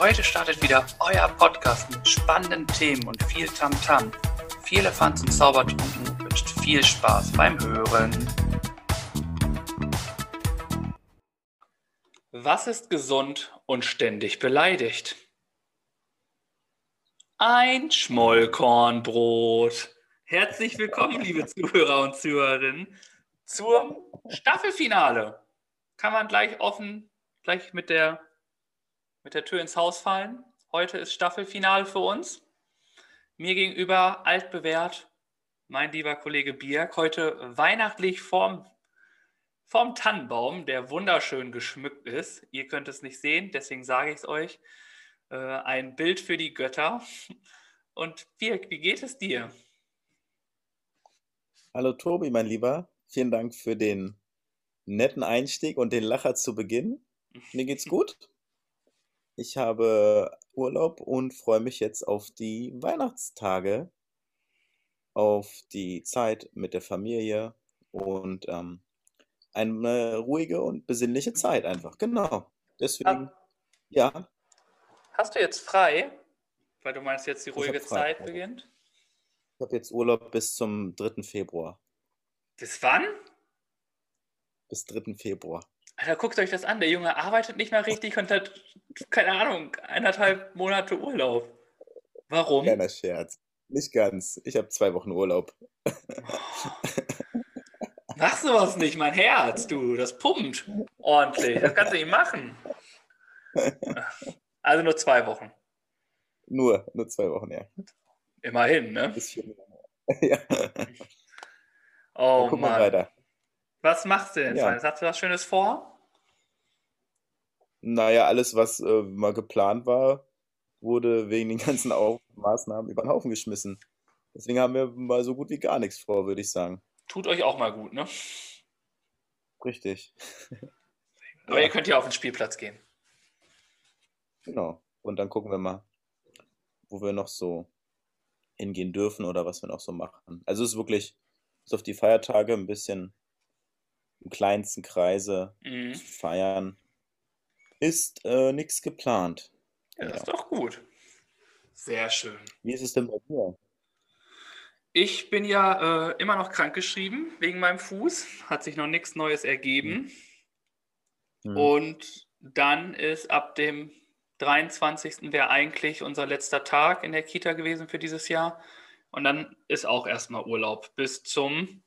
Heute startet wieder euer Podcast mit spannenden Themen und viel Tamtam. -Tam. Viel Elefants und Zaubertrunken wünscht viel Spaß beim Hören. Was ist gesund und ständig beleidigt? Ein Schmollkornbrot. Herzlich willkommen, liebe Zuhörer und Zuhörerinnen, zum Staffelfinale. Kann man gleich offen, gleich mit der, mit der Tür ins Haus fallen. Heute ist Staffelfinale für uns. Mir gegenüber altbewährt mein lieber Kollege Bierk, heute weihnachtlich vorm, vorm Tannenbaum, der wunderschön geschmückt ist. Ihr könnt es nicht sehen, deswegen sage ich es euch. Äh, ein Bild für die Götter. Und Bierk, wie geht es dir? Hallo Tobi, mein Lieber. Vielen Dank für den netten Einstieg und den Lacher zu Beginn. Mir geht's gut. Ich habe Urlaub und freue mich jetzt auf die Weihnachtstage, auf die Zeit mit der Familie und ähm, eine ruhige und besinnliche Zeit einfach. Genau. Deswegen, ja. Hast du jetzt frei? Weil du meinst, jetzt die ruhige Zeit beginnt? Ich habe jetzt Urlaub bis zum 3. Februar. Bis wann? Bis 3. Februar. Alter, guckt euch das an. Der Junge arbeitet nicht mehr richtig und hat, keine Ahnung, eineinhalb Monate Urlaub. Warum? Kleiner Scherz. Nicht ganz. Ich habe zwei Wochen Urlaub. Mach sowas nicht, mein Herz, du. Das pumpt ordentlich. Das kannst du nicht machen. Also nur zwei Wochen. Nur, nur zwei Wochen, ja. Immerhin, ne? ja. Oh guck Mann. mal weiter. Was machst du denn? Ja. Hast du was Schönes vor? Naja, alles, was äh, mal geplant war, wurde wegen den ganzen Auf Maßnahmen über den Haufen geschmissen. Deswegen haben wir mal so gut wie gar nichts vor, würde ich sagen. Tut euch auch mal gut, ne? Richtig. Aber ja. ihr könnt ja auf den Spielplatz gehen. Genau. Und dann gucken wir mal, wo wir noch so hingehen dürfen oder was wir noch so machen. Also es ist wirklich bis auf die Feiertage ein bisschen im kleinsten Kreise mhm. feiern. Ist äh, nichts geplant. Ja, das ist doch gut. Sehr schön. Wie ist es denn bei dir? Ich bin ja äh, immer noch krankgeschrieben wegen meinem Fuß. Hat sich noch nichts Neues ergeben. Mhm. Und dann ist ab dem 23. wäre eigentlich unser letzter Tag in der Kita gewesen für dieses Jahr. Und dann ist auch erstmal Urlaub bis zum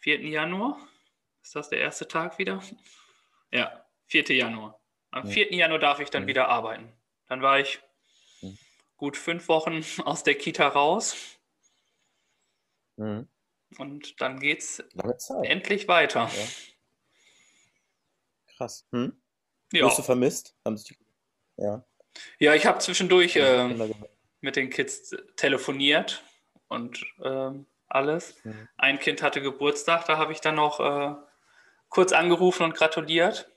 4. Januar. Ist das der erste Tag wieder? Ja, 4. Januar. Am 4. Januar darf ich dann mhm. wieder arbeiten. Dann war ich gut fünf Wochen aus der Kita raus. Mhm. Und dann geht es endlich weiter. Ja. Krass. Hm? Ja. Wirst du vermisst? Ja. Ja, ich habe zwischendurch äh, mit den Kids telefoniert und äh, alles. Mhm. Ein Kind hatte Geburtstag, da habe ich dann noch äh, kurz angerufen und gratuliert.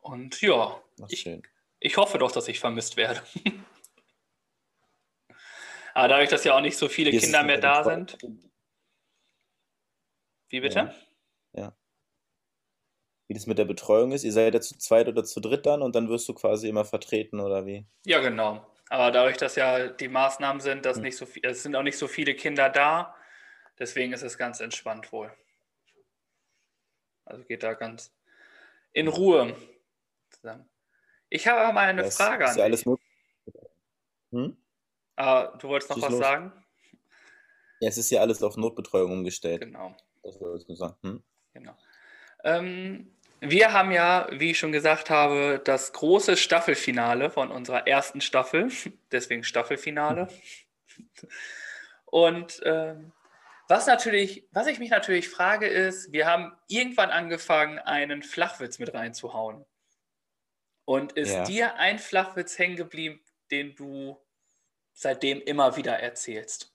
Und ja, ich, ich hoffe doch, dass ich vermisst werde. Aber dadurch, dass ja auch nicht so viele Wie Kinder mehr da sind. Wie bitte? Ja. ja wie das mit der Betreuung ist. Ihr seid ja zu zweit oder zu dritt dann und dann wirst du quasi immer vertreten oder wie? Ja, genau. Aber dadurch, dass ja die Maßnahmen sind, dass hm. nicht so viel, es sind auch nicht so viele Kinder da, deswegen ist es ganz entspannt wohl. Also geht da ganz in Ruhe zusammen. Ich habe aber mal eine das Frage an ja dich. Hm? Ah, du wolltest noch was los. sagen? Ja, es ist ja alles auf Notbetreuung umgestellt. Genau. Das wolltest du sagen. Hm? Genau. Ähm, wir haben ja, wie ich schon gesagt habe, das große Staffelfinale von unserer ersten Staffel, deswegen Staffelfinale. Und ähm, was natürlich, was ich mich natürlich frage, ist, wir haben irgendwann angefangen, einen Flachwitz mit reinzuhauen. Und ist ja. dir ein Flachwitz hängen geblieben, den du seitdem immer wieder erzählst?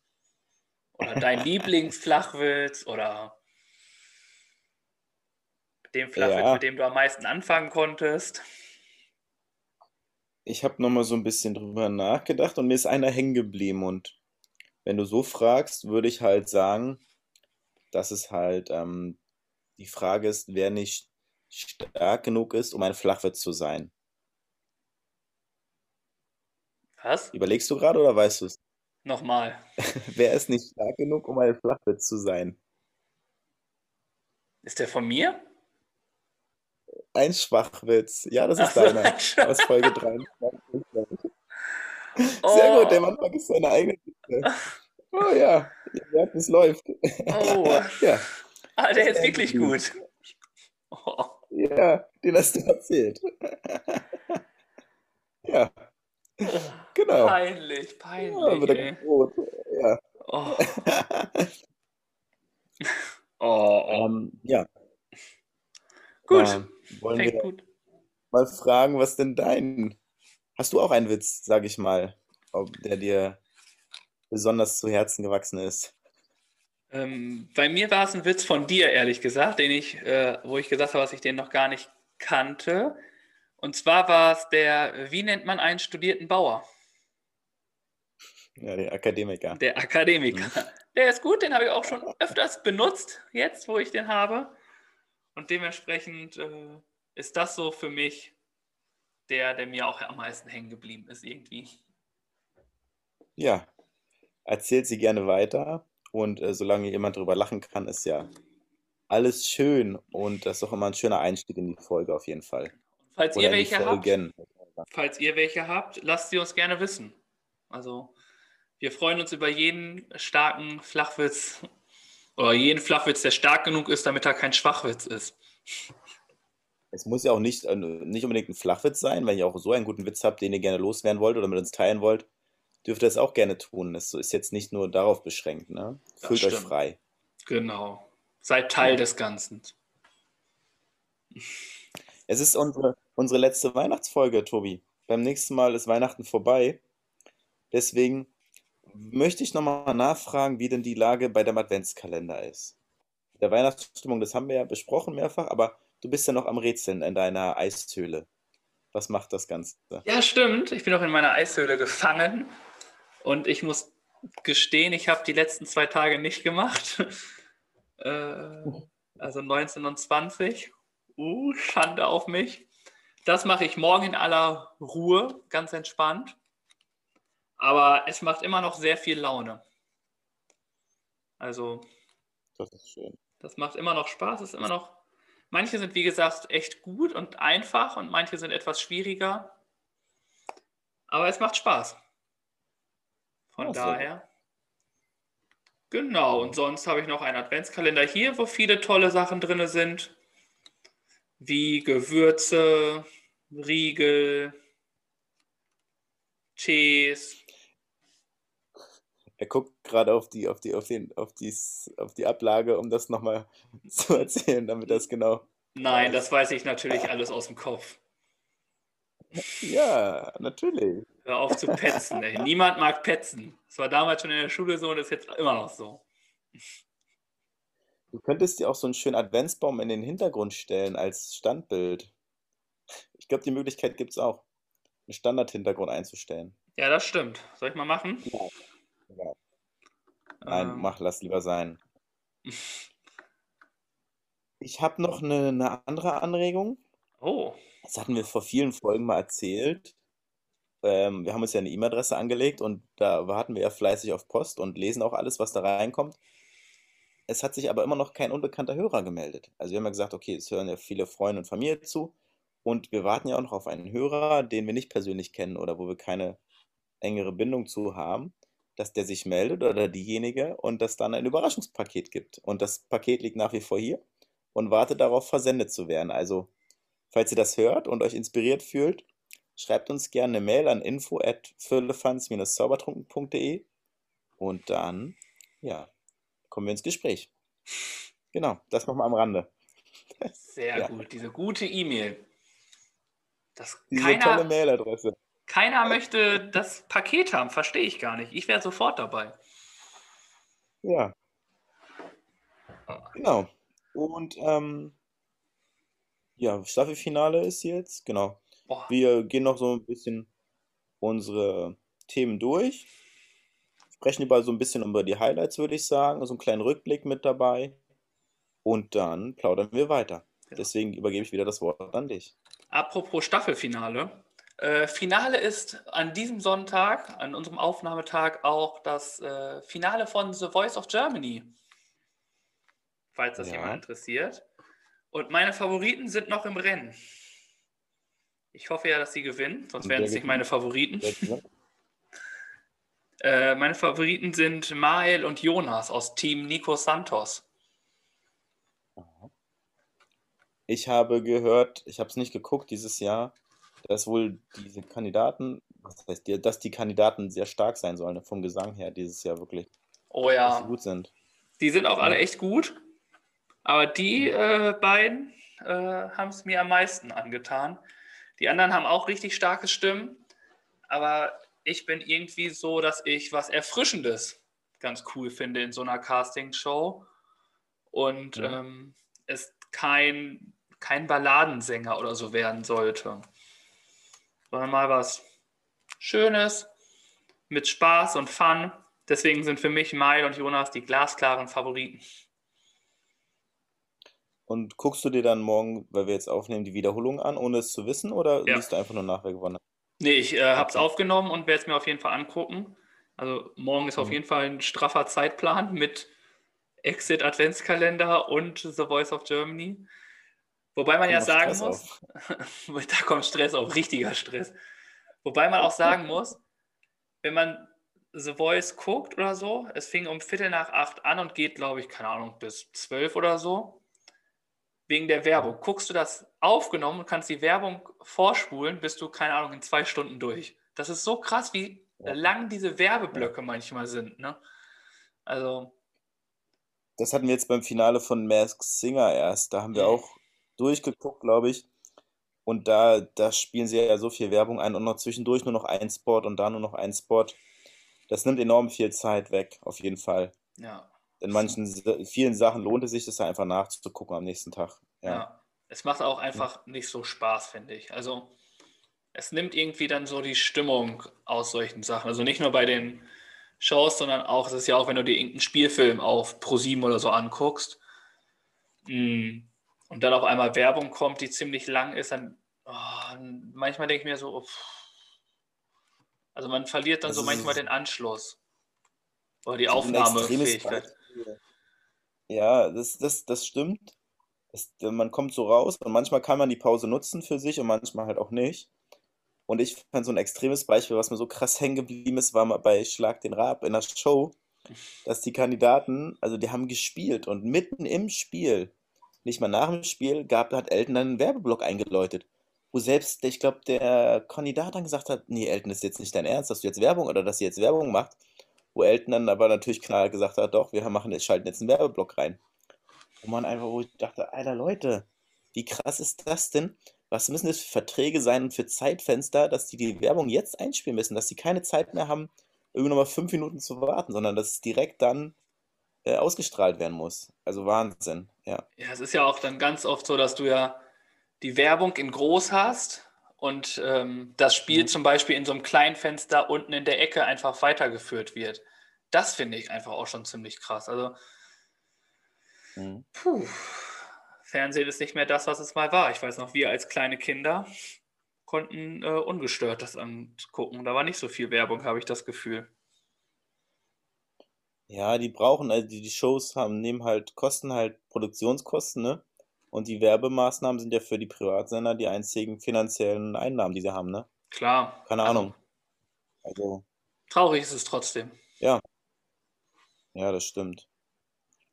Oder dein Lieblingsflachwitz oder dem Flachwitz, ja. mit dem du am meisten anfangen konntest? Ich habe nochmal so ein bisschen drüber nachgedacht und mir ist einer hängen geblieben. Und wenn du so fragst, würde ich halt sagen, dass es halt ähm, die Frage ist, wer nicht stark genug ist, um ein Flachwitz zu sein. Was? Überlegst du gerade oder weißt du es? Nochmal. Wer ist nicht stark genug, um ein Flachwitz zu sein? Ist der von mir? Ein Schwachwitz. Ja, das Ach ist so, deiner. ein Schwach- Aus Folge 23. Sehr Oh. gut, der Mann vergisst seine eigene Witze. Oh ja, merkt, es läuft. Oh. Ja, Ah, der ist wirklich gut. Oh. ja, den hast du erzählt. Ja, genau. Peinlich, Ja, peinlich. wird er rot. Ja. Oh. Oh, oh. Ähm, ja, Gut, da wollen fängt wir gut. mal fragen, was denn dein... Hast du auch einen Witz, sag ich mal, ob der dir besonders zu Herzen gewachsen ist? Ähm, bei mir war es ein Witz von dir, ehrlich gesagt, den ich, äh, wo ich gesagt habe, dass ich den noch gar nicht kannte. Und zwar war es der, wie nennt man einen studierten Bauer? Ja, der Akademiker. Der Akademiker. Mhm. Der ist gut, den habe ich auch schon öfters benutzt, jetzt, wo ich den habe. Und dementsprechend äh, ist das so für mich der, der mir auch am meisten hängen geblieben ist, irgendwie. Ja, erzählt sie gerne weiter und äh, solange jemand drüber lachen kann, ist ja alles schön und das ist auch immer ein schöner Einstieg in die Folge auf jeden Fall. Falls Oder ihr welche habt, Folgen. falls ihr welche habt, lasst sie uns gerne wissen. Also, wir freuen uns über jeden starken Flachwitz oder jeden Flachwitz, der stark genug ist, damit er kein Schwachwitz ist. Es muss ja auch nicht, äh, nicht unbedingt ein Flachwitz sein, wenn ihr auch so einen guten Witz habt, den ihr gerne loswerden wollt oder mit uns teilen wollt, dürft ihr das auch gerne tun. Das ist jetzt nicht nur darauf beschränkt, ne? Fühlt euch frei. Genau. Seid Teil des Ganzen. Es ist unsere, unsere letzte Weihnachtsfolge, Tobi. Beim nächsten Mal ist Weihnachten vorbei. Deswegen möchte ich nochmal nachfragen, wie denn die Lage bei dem Adventskalender ist. Der Weihnachtsstimmung, das haben wir ja besprochen mehrfach, aber du bist ja noch am Rätseln in deiner Eishöhle. Was macht das Ganze? Ja, stimmt. Ich bin auch in meiner Eishöhle gefangen und ich muss gestehen, ich habe die letzten zwei Tage nicht gemacht. Äh, also 19 und 20. Uh, Schande auf mich. Das mache ich morgen in aller Ruhe, ganz entspannt. Aber es macht immer noch sehr viel Laune. Also, Das ist schön. das macht immer noch Spaß. Ist immer noch. Manche sind, wie gesagt, echt gut und einfach und manche sind etwas schwieriger. Aber es macht Spaß. Von sehr daher. Genau, und sonst habe ich noch einen Adventskalender hier, wo viele tolle Sachen drin sind. Wie Gewürze, Riegel, Cheese. Er guckt gerade auf die, auf die, auf den, auf die, auf die Ablage, um das nochmal zu erzählen, damit das genau. Nein, das weiß ich natürlich alles aus dem Kopf. Ja, natürlich. Hör auf zu petzen. Ey. Niemand mag petzen. Das war damals schon in der Schule so und ist jetzt immer noch so. Du könntest dir auch so einen schönen Adventsbaum in den Hintergrund stellen als Standbild. Ich glaube, die Möglichkeit gibt es auch, einen Standardhintergrund einzustellen. Ja, das stimmt. Soll ich mal machen? Ja. Nein, Ähm, mach, lass lieber sein. Ich habe noch eine, eine andere Anregung. Oh, Das hatten wir vor vielen Folgen mal erzählt. Ähm, wir haben uns ja eine E-Mail-Adresse angelegt und da warten wir ja fleißig auf Post und lesen auch alles, was da reinkommt. Es hat sich aber immer noch kein unbekannter Hörer gemeldet. Also wir haben ja gesagt, okay, es hören ja viele Freunde und Familie zu und wir warten ja auch noch auf einen Hörer, den wir nicht persönlich kennen oder wo wir keine engere Bindung zu haben, dass der sich meldet oder diejenige und das dann ein Überraschungspaket gibt. Und das Paket liegt nach wie vor hier und wartet darauf, versendet zu werden. Also, falls ihr das hört und euch inspiriert fühlt, schreibt uns gerne eine Mail an info@firlefanz-zaubertrunken.de und dann, ja, kommen wir ins Gespräch. Genau, das nochmal am Rande. sehr Ja. gut. Diese gute E-Mail. Das Diese tolle keiner, Mailadresse. Keiner möchte das Paket haben, verstehe ich gar nicht. Ich wäre sofort dabei. Ja. Genau. Und ähm, ja, Staffelfinale ist jetzt, genau. Boah, Wir gehen noch so ein bisschen unsere Themen durch. Sprechen über so ein bisschen über die Highlights, würde ich sagen. So einen kleinen Rückblick mit dabei. Und dann plaudern wir weiter. Genau. Deswegen übergebe ich wieder das Wort an dich. apropos Staffelfinale. Äh, Finale ist an diesem Sonntag, an unserem Aufnahmetag, auch das äh, Finale von The Voice of Germany. Falls das Ja. jemand interessiert. Und meine Favoriten sind noch im Rennen. Ich hoffe ja, dass sie gewinnen, sonst wären es nicht meine Favoriten. Äh, meine Favoriten sind Mael und Jonas aus Team Nico Santos. Ich habe gehört, ich habe es nicht geguckt dieses Jahr, dass wohl diese Kandidaten, was heißt die, dass die Kandidaten sehr stark sein sollen, vom Gesang her dieses Jahr wirklich, Oh dass ja, sie gut sind. die sind auch alle echt gut. Aber die äh, beiden äh, haben es mir am meisten angetan. Die anderen haben auch richtig starke Stimmen. Aber ich bin irgendwie so, dass ich was Erfrischendes ganz cool finde in so einer Castingshow. Und Ja. ähm, es kein, kein Balladensänger oder so werden sollte. Sondern mal was Schönes, mit Spaß und Fun. Deswegen sind für mich Mai und Jonas die glasklaren Favoriten. Und guckst du dir dann morgen, weil wir jetzt aufnehmen, die Wiederholung an, ohne es zu wissen, oder Ja. liest du einfach nur nach, wer gewonnen hat? Nee, ich äh, habe es Okay. aufgenommen und werde es mir auf jeden Fall angucken. Also morgen ist auf Mhm. jeden Fall ein straffer Zeitplan mit Exit Adventskalender und The Voice of Germany. Wobei man ja sagen muss, da kommt Stress auf, richtiger Stress. Wobei man auch sagen muss, wenn man The Voice guckt oder so, es fing um Viertel nach acht an und geht, glaube ich, keine Ahnung, bis zwölf oder so. Wegen der Werbung. Guckst du das aufgenommen und kannst die Werbung vorspulen, bist du, keine Ahnung, in zwei Stunden durch. Das ist so krass, wie lang diese Werbeblöcke manchmal sind. Ne? Also, Das hatten wir jetzt beim Finale von Masked Singer erst. Da haben wir Mhm. auch durchgeguckt, glaube ich. Und da, da spielen sie ja so viel Werbung ein und noch zwischendurch nur noch ein Spot und da nur noch ein Spot. Das nimmt enorm viel Zeit weg, auf jeden Fall. ja. In manchen, vielen Sachen lohnt es sich, das einfach nachzugucken am nächsten Tag. Ja. Ja. Es macht auch einfach nicht so Spaß, finde ich. Also es nimmt irgendwie dann so die Stimmung aus solchen Sachen. Also nicht nur bei den Shows, sondern auch, es ist ja auch, wenn du dir irgendeinen Spielfilm auf ProSieben oder so anguckst mm, und dann auf einmal Werbung kommt, die ziemlich lang ist, dann oh, manchmal denke ich mir so, oh, pff. also man verliert dann Also so manchmal den Anschluss oder die So Aufnahmefähigkeit. Ja, das, das, das stimmt. Das, man kommt so raus und manchmal kann man die Pause nutzen für sich und manchmal halt auch nicht. Und ich fand so ein extremes Beispiel, was mir so krass hängen geblieben ist, war mal bei Schlag den Raab in der Show, dass die Kandidaten, also die haben gespielt und mitten im Spiel, nicht mal nach dem Spiel, gab, hat Elton dann einen Werbeblock eingeläutet. Wo selbst, ich glaube, der Kandidat dann gesagt hat, nee, Elton, das ist jetzt nicht dein Ernst, dass du jetzt Werbung oder dass sie jetzt Werbung macht. Wo Elton dann aber natürlich knall gesagt hat, doch, wir machen jetzt, schalten jetzt einen Werbeblock rein. Wo man einfach, wo ich dachte, Alter Leute, wie krass ist das denn? Was müssen das für Verträge sein und für Zeitfenster, dass die die Werbung jetzt einspielen müssen, dass sie keine Zeit mehr haben, irgendwie nochmal fünf Minuten zu warten, sondern dass es direkt dann äh, ausgestrahlt werden muss. Also Wahnsinn, ja. Ja, es ist ja auch dann ganz oft so, dass du ja die Werbung in groß hast und ähm, das Spiel Mhm. zum Beispiel in so einem kleinen Fenster unten in der Ecke einfach weitergeführt wird. Das finde ich einfach auch schon ziemlich krass. Also, Mhm. puh, Fernsehen ist nicht mehr das, was es mal war. Ich weiß noch, wir als kleine Kinder konnten äh, ungestört das angucken. Da war nicht so viel Werbung, habe ich das Gefühl. Ja, die brauchen, also die, die Shows haben, nehmen halt, kosten halt Produktionskosten, ne? Und die Werbemaßnahmen sind ja für die Privatsender die einzigen finanziellen Einnahmen, die sie haben, ne? Klar. Keine also, Ahnung. Also, Traurig ist es trotzdem. ja, ja, das stimmt.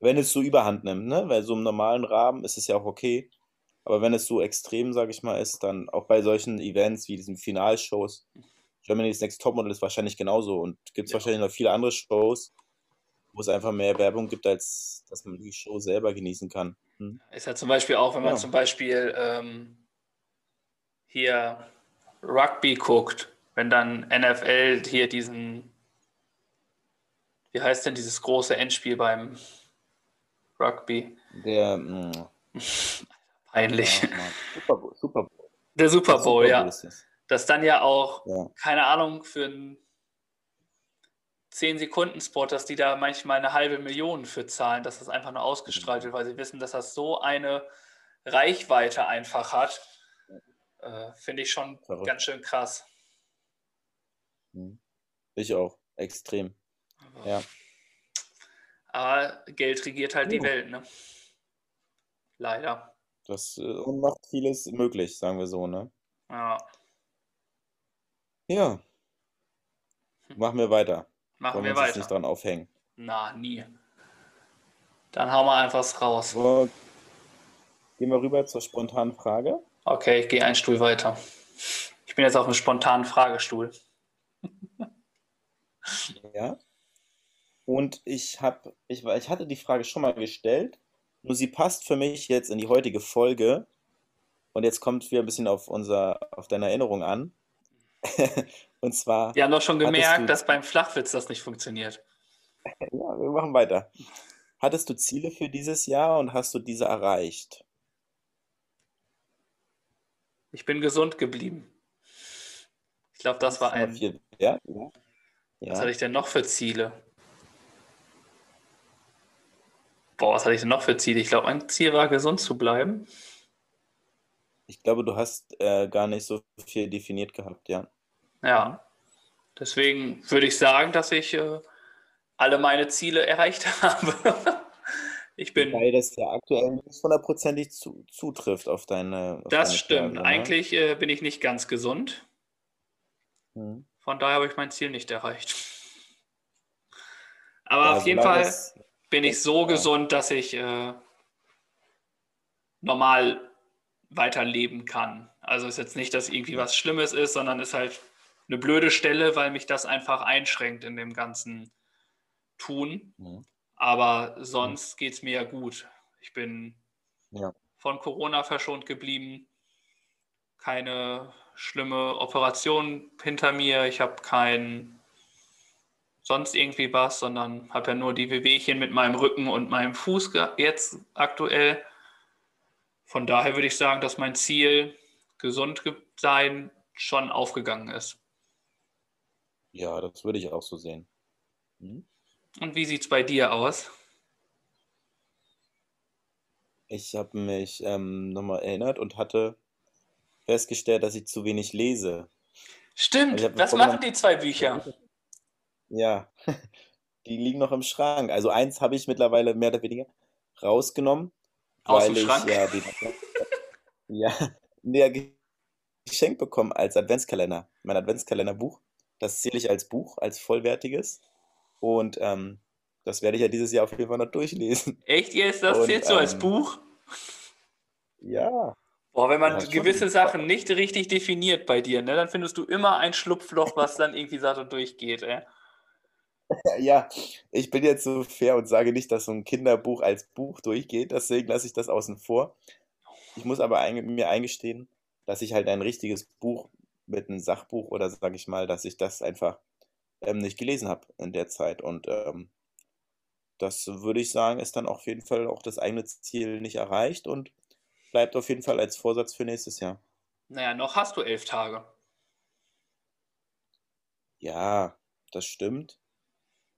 Wenn es so überhand nimmt, ne? Weil so im normalen Rahmen ist es ja auch okay. Aber wenn es so extrem, sag ich mal, ist, dann auch bei solchen Events wie diesen Finalshows, Germany's Next Topmodel ist wahrscheinlich genauso und gibt es Ja. wahrscheinlich noch viele andere Shows, wo es einfach mehr Werbung gibt, als dass man die Show selber genießen kann. Hm? Ist ja zum Beispiel auch, wenn man Ja. zum Beispiel ähm, hier Rugby guckt, wenn dann NFL hier diesen, wie heißt denn dieses große Endspiel beim Rugby? Der, mh, Peinlich. ja, Mann. Super Bowl, Super Bowl. Der Super Bowl, ja. ist es. Das dann ja auch, Ja. keine Ahnung, für einen 10-Sekunden-Spot, dass die da manchmal eine halbe Million für zahlen, dass das einfach nur ausgestrahlt wird, weil sie wissen, dass das so eine Reichweite einfach hat. Äh, Finde ich schon Verrückt. ganz schön krass. Hm. Ich auch, extrem. Ja. Aber Geld regiert halt die Ja. Welt, ne? Leider. Das äh, macht vieles möglich, sagen wir so, ne? Ja. Ja. Machen wir weiter. Machen Wollen wir jetzt nicht weiter. dran aufhängen. Na, nie. Dann hauen wir einfach raus. So, gehen wir rüber zur spontanen Frage. Okay, ich gehe einen Stuhl weiter. Ich bin jetzt auf einem spontanen Fragestuhl. Ja. Und ich habe, ich, ich hatte die Frage schon mal gestellt, nur sie passt für mich jetzt in die heutige Folge. Und jetzt kommt wieder ein bisschen auf unser, auf deine Erinnerung an. Und zwar, Wir haben doch schon gemerkt, du- dass beim Flachwitz das nicht funktioniert. ja, wir machen weiter. Hattest du Ziele für dieses Jahr und hast du diese erreicht? Ich bin gesund geblieben. Ich glaube, das war ein. viel wert, ja. Was Ja. hatte ich denn noch für Ziele? Boah, was hatte ich denn noch für Ziele? Ich glaube, mein Ziel war, gesund zu bleiben. Ich glaube, du hast äh, gar nicht so viel definiert gehabt, ja. Ja. Deswegen würde ich sagen, dass ich äh, alle meine Ziele erreicht habe. Ich bin. Weil das ja aktuell nicht hundertprozentig zu, zutrifft auf deine. Auf Das deine stimmt. Frage, ne? Eigentlich äh, bin ich nicht ganz gesund. Hm. Von daher habe ich mein Ziel nicht erreicht. Aber Ja, auf jeden Fall bin ich so gesund, dass ich äh, normal weiterleben kann. Also ist jetzt nicht, dass irgendwie was Schlimmes ist, sondern ist halt eine blöde Stelle, weil mich das einfach einschränkt in dem ganzen Tun. Mhm. Aber sonst geht es mir ja gut. Ich bin Ja. von Corona verschont geblieben. Keine schlimme Operation hinter mir. Ich habe kein sonst irgendwie was, sondern habe ja nur die Wehwehchen mit meinem Rücken und meinem Fuß jetzt aktuell. Von daher würde ich sagen, dass mein Ziel, gesund ge- sein, schon aufgegangen ist. Ja, das würde ich auch so sehen. Hm? Und wie sieht es bei dir aus? Ich habe mich ähm, nochmal erinnert und hatte festgestellt, dass ich zu wenig lese. Stimmt, was machen die zwei Bücher? Ja, die liegen noch im Schrank. Also eins habe ich mittlerweile mehr oder weniger rausgenommen, Aus weil dem ich Schrank? ja den ja, der geschenkt bekommen als Adventskalender. Mein Adventskalenderbuch. Das zähle ich als Buch, als vollwertiges. Und ähm, das werde ich ja dieses Jahr auf jeden Fall noch durchlesen. Echt jetzt? Das Und, zählst du als ähm, Buch? Ja, Boah, wenn man Ja, gewisse Sachen nicht richtig definiert bei dir, ne, dann findest du immer ein Schlupfloch, was dann irgendwie sagt und durchgeht. Ey. ja, ich bin jetzt so fair und sage nicht, dass so ein Kinderbuch als Buch durchgeht, deswegen lasse ich das außen vor. Ich muss aber einge mir eingestehen, dass ich halt ein richtiges Buch mit einem Sachbuch oder sage ich mal, dass ich das einfach ähm, nicht gelesen habe in der Zeit. Und ähm, das würde ich sagen, ist dann auf jeden Fall auch das eigene Ziel nicht erreicht und bleibt auf jeden Fall als Vorsatz für nächstes Jahr. Naja, noch hast du elf Tage. Ja, das stimmt.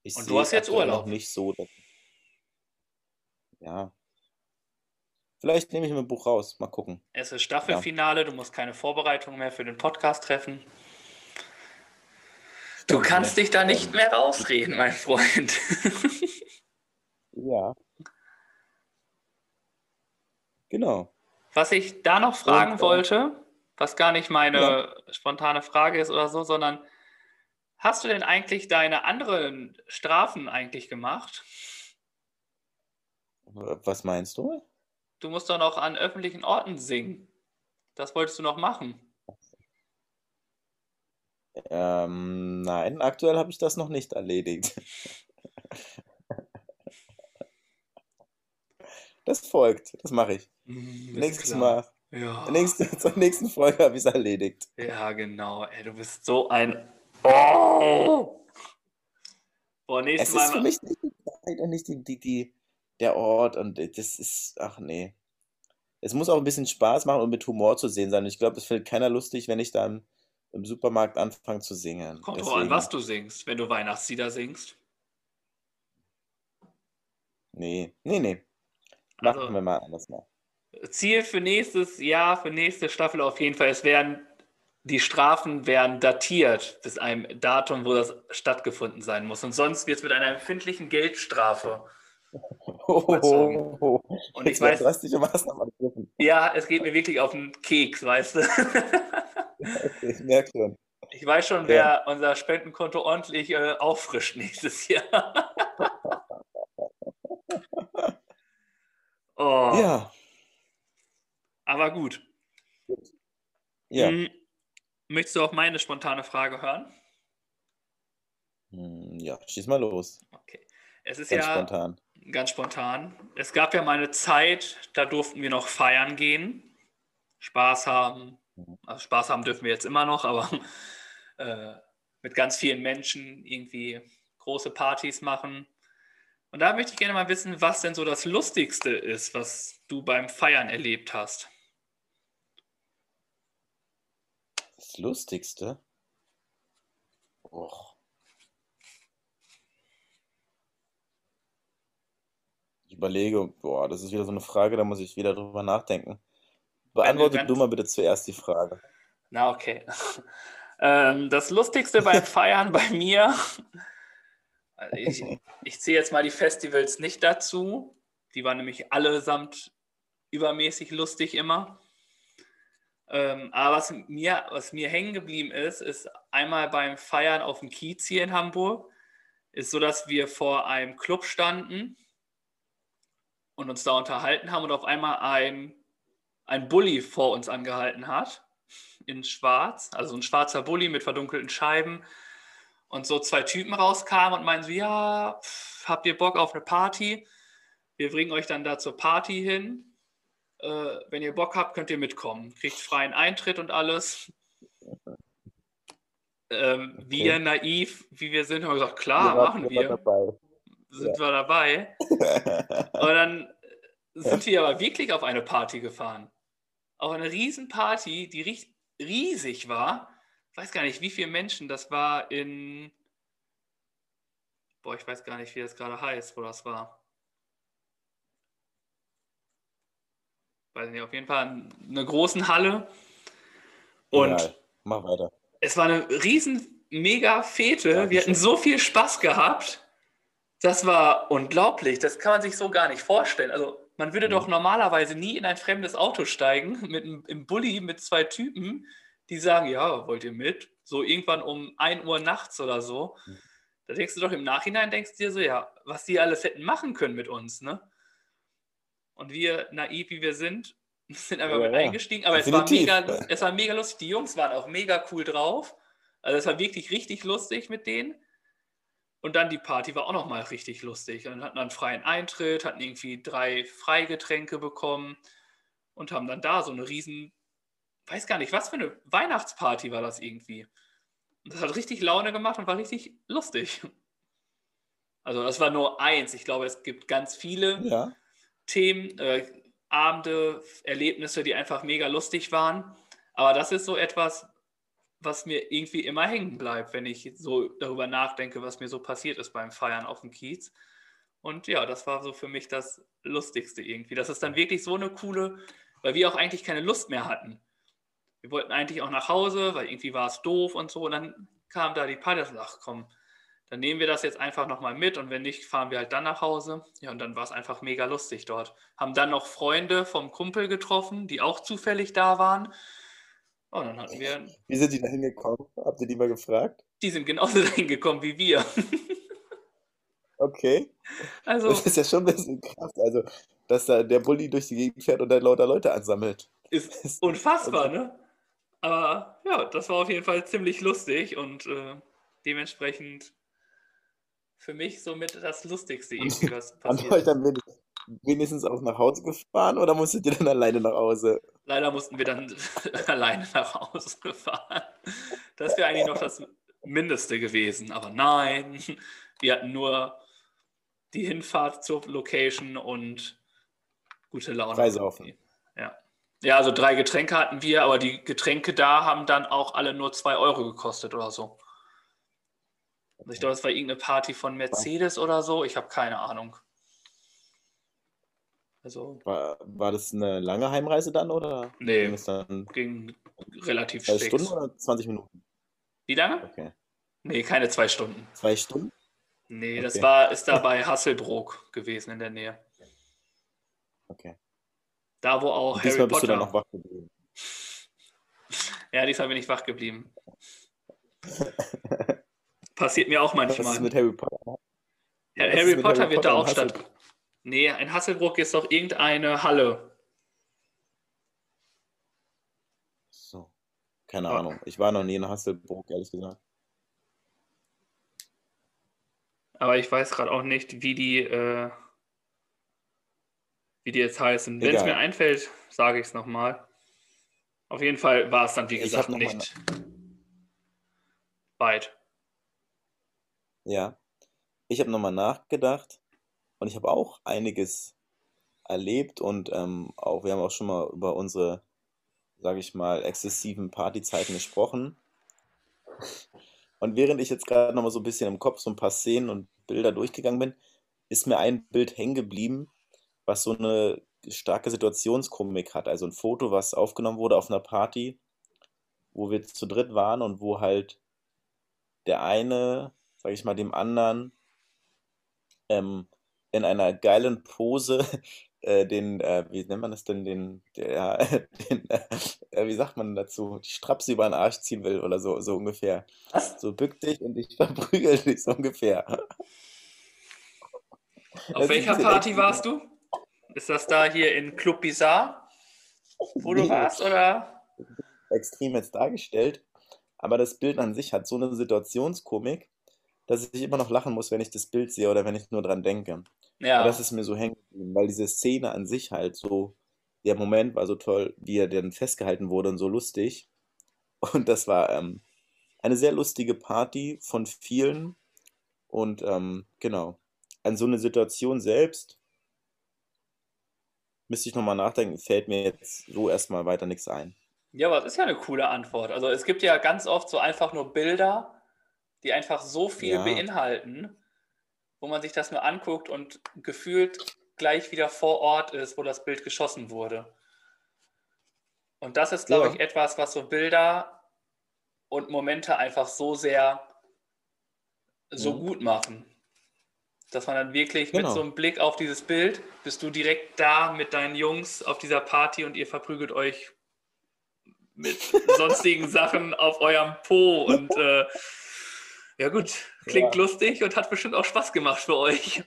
Ich Und du hast jetzt Urlaub. noch nicht so. Ja. Vielleicht nehme ich mir ein Buch raus. Mal gucken. Es ist Staffelfinale, du musst keine Vorbereitung mehr für den Podcast treffen. Du Stimmt, kannst ne? dich da nicht mehr rausreden, mein Freund. Ja. Genau. Was ich da noch fragen Und, äh, wollte, was gar nicht meine Ja. spontane Frage ist oder so, sondern hast du denn eigentlich deine anderen Strafen eigentlich gemacht? Was meinst du? Du musst doch noch an öffentlichen Orten singen. Das wolltest du noch machen. Ähm, nein, aktuell habe ich das noch nicht erledigt. Das folgt. Das mache ich. Ist Nächstes klar. Mal. Ja. Nächste, zur nächsten Folge habe ich es erledigt. Ja, genau. Ey, du bist so ein. Oh! Boah, Es nächstes ist Mal. für mich nicht die Zeit und nicht die, die, die, der Ort und das ist, ach nee. Es muss auch ein bisschen Spaß machen und mit Humor zu sehen sein. Ich glaube, das findet keiner lustig, wenn ich dann im Supermarkt anfange zu singen. Kommt drauf an, was du singst, wenn du Weihnachtslieder singst. nee, nee, nee. Machen Also- wir mal anders mal. Ziel für nächstes Jahr, für nächste Staffel auf jeden Fall, es werden die Strafen werden datiert bis einem Datum, wo das stattgefunden sein muss. Und sonst wird es mit einer empfindlichen Geldstrafe. Oh, oh, Und ich weiß- drastische Maßnahmen ergriffen. Ja, es geht mir wirklich auf den Keks, weißt du. Okay, ich merke schon. Ich weiß schon, wer unser Spendenkonto ordentlich äh, auffrischt nächstes Jahr. oh, Ja, aber gut. ja. Hm, Möchtest du auch meine spontane Frage hören? Hm, Ja, schieß mal los. Okay. Es ist Ganz ja spontan. ganz spontan. Es gab ja mal eine Zeit, da durften wir noch feiern gehen, Spaß haben. Also Spaß haben dürfen wir jetzt immer noch, aber äh, mit ganz vielen Menschen irgendwie große Partys machen. Und da möchte ich gerne mal wissen, was denn so das Lustigste ist, was du beim Feiern erlebt hast. Das Lustigste? Och. Ich überlege, boah, das ist wieder so eine Frage, da muss ich wieder drüber nachdenken. Beantworte du mal bitte zuerst die Frage. Na, okay. ähm, das Lustigste beim Feiern bei mir, ich, ich zähle jetzt mal die Festivals nicht dazu. Die waren nämlich allesamt übermäßig lustig immer. Ähm, aber was mir, was mir hängen geblieben ist, ist einmal beim Feiern auf dem Kiez hier in Hamburg, ist so, dass wir vor einem Club standen und uns da unterhalten haben und auf einmal ein, ein Bulli vor uns angehalten hat in schwarz, also ein schwarzer Bulli mit verdunkelten Scheiben. Und so zwei Typen rauskamen und meinen so, ja, habt ihr Bock auf eine Party? Wir bringen euch dann da zur Party hin. Äh, wenn ihr Bock habt, könnt ihr mitkommen. Kriegt freien Eintritt und alles. Ähm, Wir naiv, wie wir sind, haben gesagt, klar, Ah, machen wir. dabei. Sind wir dabei. Und dann sind wir aber wirklich auf eine Party gefahren. Auf eine Riesenparty, die ries- riesig war. Ich weiß gar nicht, wie viele Menschen das war in. Boah, ich weiß gar nicht, wie das gerade heißt, wo das war. Weiß nicht, auf jeden Fall in einer großen Halle. Und Egal. Mach weiter. es war eine riesen mega Fete. Wir Dankeschön. hatten so viel Spaß gehabt. Das war unglaublich. Das kann man sich so gar nicht vorstellen. Also man würde Mhm. doch normalerweise nie in ein fremdes Auto steigen mit einem im Bulli mit zwei Typen, die sagen, ja, wollt ihr mit? So irgendwann um 1 Uhr nachts oder so. Mhm. Da denkst du doch im Nachhinein, denkst du dir so, ja, was die alles hätten machen können mit uns, ne? Und wir, naiv wie wir sind, sind einfach Ja, mit ja. eingestiegen. Aber es war, mega, es war mega lustig. Die Jungs waren auch mega cool drauf. Also es war wirklich richtig lustig mit denen. Und dann die Party war auch nochmal richtig lustig. Und hatten dann freien Eintritt, hatten irgendwie drei Freigetränke bekommen und haben dann da so eine riesen, weiß gar nicht, was für eine Weihnachtsparty war das irgendwie. Und das hat richtig Laune gemacht und war richtig lustig. Also das war nur eins. Ich glaube, es gibt ganz viele Ja. Themen, äh, Abende, Erlebnisse, die einfach mega lustig waren. Aber das ist so etwas, was mir irgendwie immer hängen bleibt, wenn ich so darüber nachdenke, was mir so passiert ist beim Feiern auf dem Kiez. Und ja, das war so für mich das Lustigste irgendwie. Das ist dann wirklich so eine coole, weil wir auch eigentlich keine Lust mehr hatten. Wir wollten eigentlich auch nach Hause, weil irgendwie war es doof und so. Und dann kam da die Party ach komm, dann nehmen wir das jetzt einfach nochmal mit und wenn nicht, fahren wir halt dann nach Hause. Ja, und dann war es einfach mega lustig dort. Haben dann noch Freunde vom Kumpel getroffen, die auch zufällig da waren. Und dann hatten wir, Wie sind die da hingekommen? Habt ihr die mal gefragt? die sind genauso dahin gekommen wie wir. Okay. Also, Das ist ja schon ein bisschen krass. Also, dass da der Bulli durch die Gegend fährt und dann lauter Leute ansammelt. ist unfassbar, ne? Aber ja, das war auf jeden Fall ziemlich lustig und äh, dementsprechend für mich somit das Lustigste was Haben die passiert euch dann wenigstens- wenigstens auch nach Hause gefahren oder musstet ihr dann alleine nach Hause? Leider mussten wir dann alleine nach Hause fahren. Das wäre eigentlich noch das Mindeste gewesen. Aber nein, wir hatten nur die Hinfahrt zur Location und gute Laune. Freisaufen. Ja. ja, also drei Getränke hatten wir, aber die Getränke da haben dann auch alle nur zwei Euro gekostet oder so. Also ich glaube, es war irgendeine Party von Mercedes oder so. Ich habe keine Ahnung. Also. War, war das eine lange Heimreise dann oder? Nee, ging es dann ging relativ zwei fix. Stunden oder 20 Minuten? Wie lange? Okay. Nee, keine zwei Stunden. Zwei Stunden? Nee, das Okay. war, ist da bei Hasselbrook gewesen in der Nähe. Okay. Da, wo auch Und Harry diesmal bist du Potter. dann noch wach geblieben. Ja, diesmal bin ich wach geblieben. Passiert mir auch Was ist manchmal. mit Harry Potter? Ist Harry mit Potter Harry wird da auch statt. Nee, in Hasselbrook ist doch irgendeine Halle. So. Keine Ah. Ahnung. Ich war noch nie in Hasselburg, ehrlich gesagt. Aber ich weiß gerade auch nicht, wie die, äh, wie die jetzt heißen. Wenn es mir einfällt, sage ich es nochmal. Auf jeden Fall war es dann, wie gesagt, nicht weit. Ja. Ich habe nochmal nachgedacht und ich habe auch einiges erlebt und ähm, auch, wir haben auch schon mal über unsere, sage ich mal, exzessiven Partyzeiten gesprochen. Und während ich jetzt gerade nochmal so ein bisschen im Kopf so ein paar Szenen und Bilder durchgegangen bin, ist mir ein Bild hängen geblieben, was so eine starke Situationskomik hat. Also ein Foto, was aufgenommen wurde auf einer Party, wo wir zu dritt waren und wo halt der eine, sage ich mal, dem anderen ähm, in einer geilen Pose äh, den, äh, wie nennt man das denn, den, der, den äh, wie sagt man dazu, die Strapse über den Arsch ziehen will oder so, so ungefähr. Was? So bück dich und ich verprügel dich so ungefähr. Auf Das welcher Party warst du? Ist das da hier in Club Bizarre, wo du warst, oder? extrem jetzt dargestellt, aber das Bild an sich hat so eine Situationskomik, dass ich immer noch lachen muss, wenn ich das Bild sehe oder wenn ich nur dran denke. Ja. Aber das ist mir so hängen geblieben, weil diese Szene an sich halt so, der Moment war so toll, wie er dann festgehalten wurde und so lustig. Und das war ähm, eine sehr lustige Party von vielen. Und ähm, genau, an so eine Situation selbst müsste ich nochmal nachdenken, fällt mir jetzt so erstmal weiter nichts ein. Ja, aber das ist ja eine coole Antwort. Also es gibt ja ganz oft so einfach nur Bilder, die einfach so viel Ja. beinhalten, wo man sich das nur anguckt und gefühlt gleich wieder vor Ort ist, wo das Bild geschossen wurde. Und das ist, glaube Ja. ich, etwas, was so Bilder und Momente einfach so sehr so Mhm. gut machen. Dass man dann wirklich mit Genau. so einem Blick auf dieses Bild, bist du direkt da mit deinen Jungs auf dieser Party und ihr verprügelt euch mit sonstigen Sachen auf eurem Po und äh, ja gut, klingt lustig und hat bestimmt auch Spaß gemacht für euch.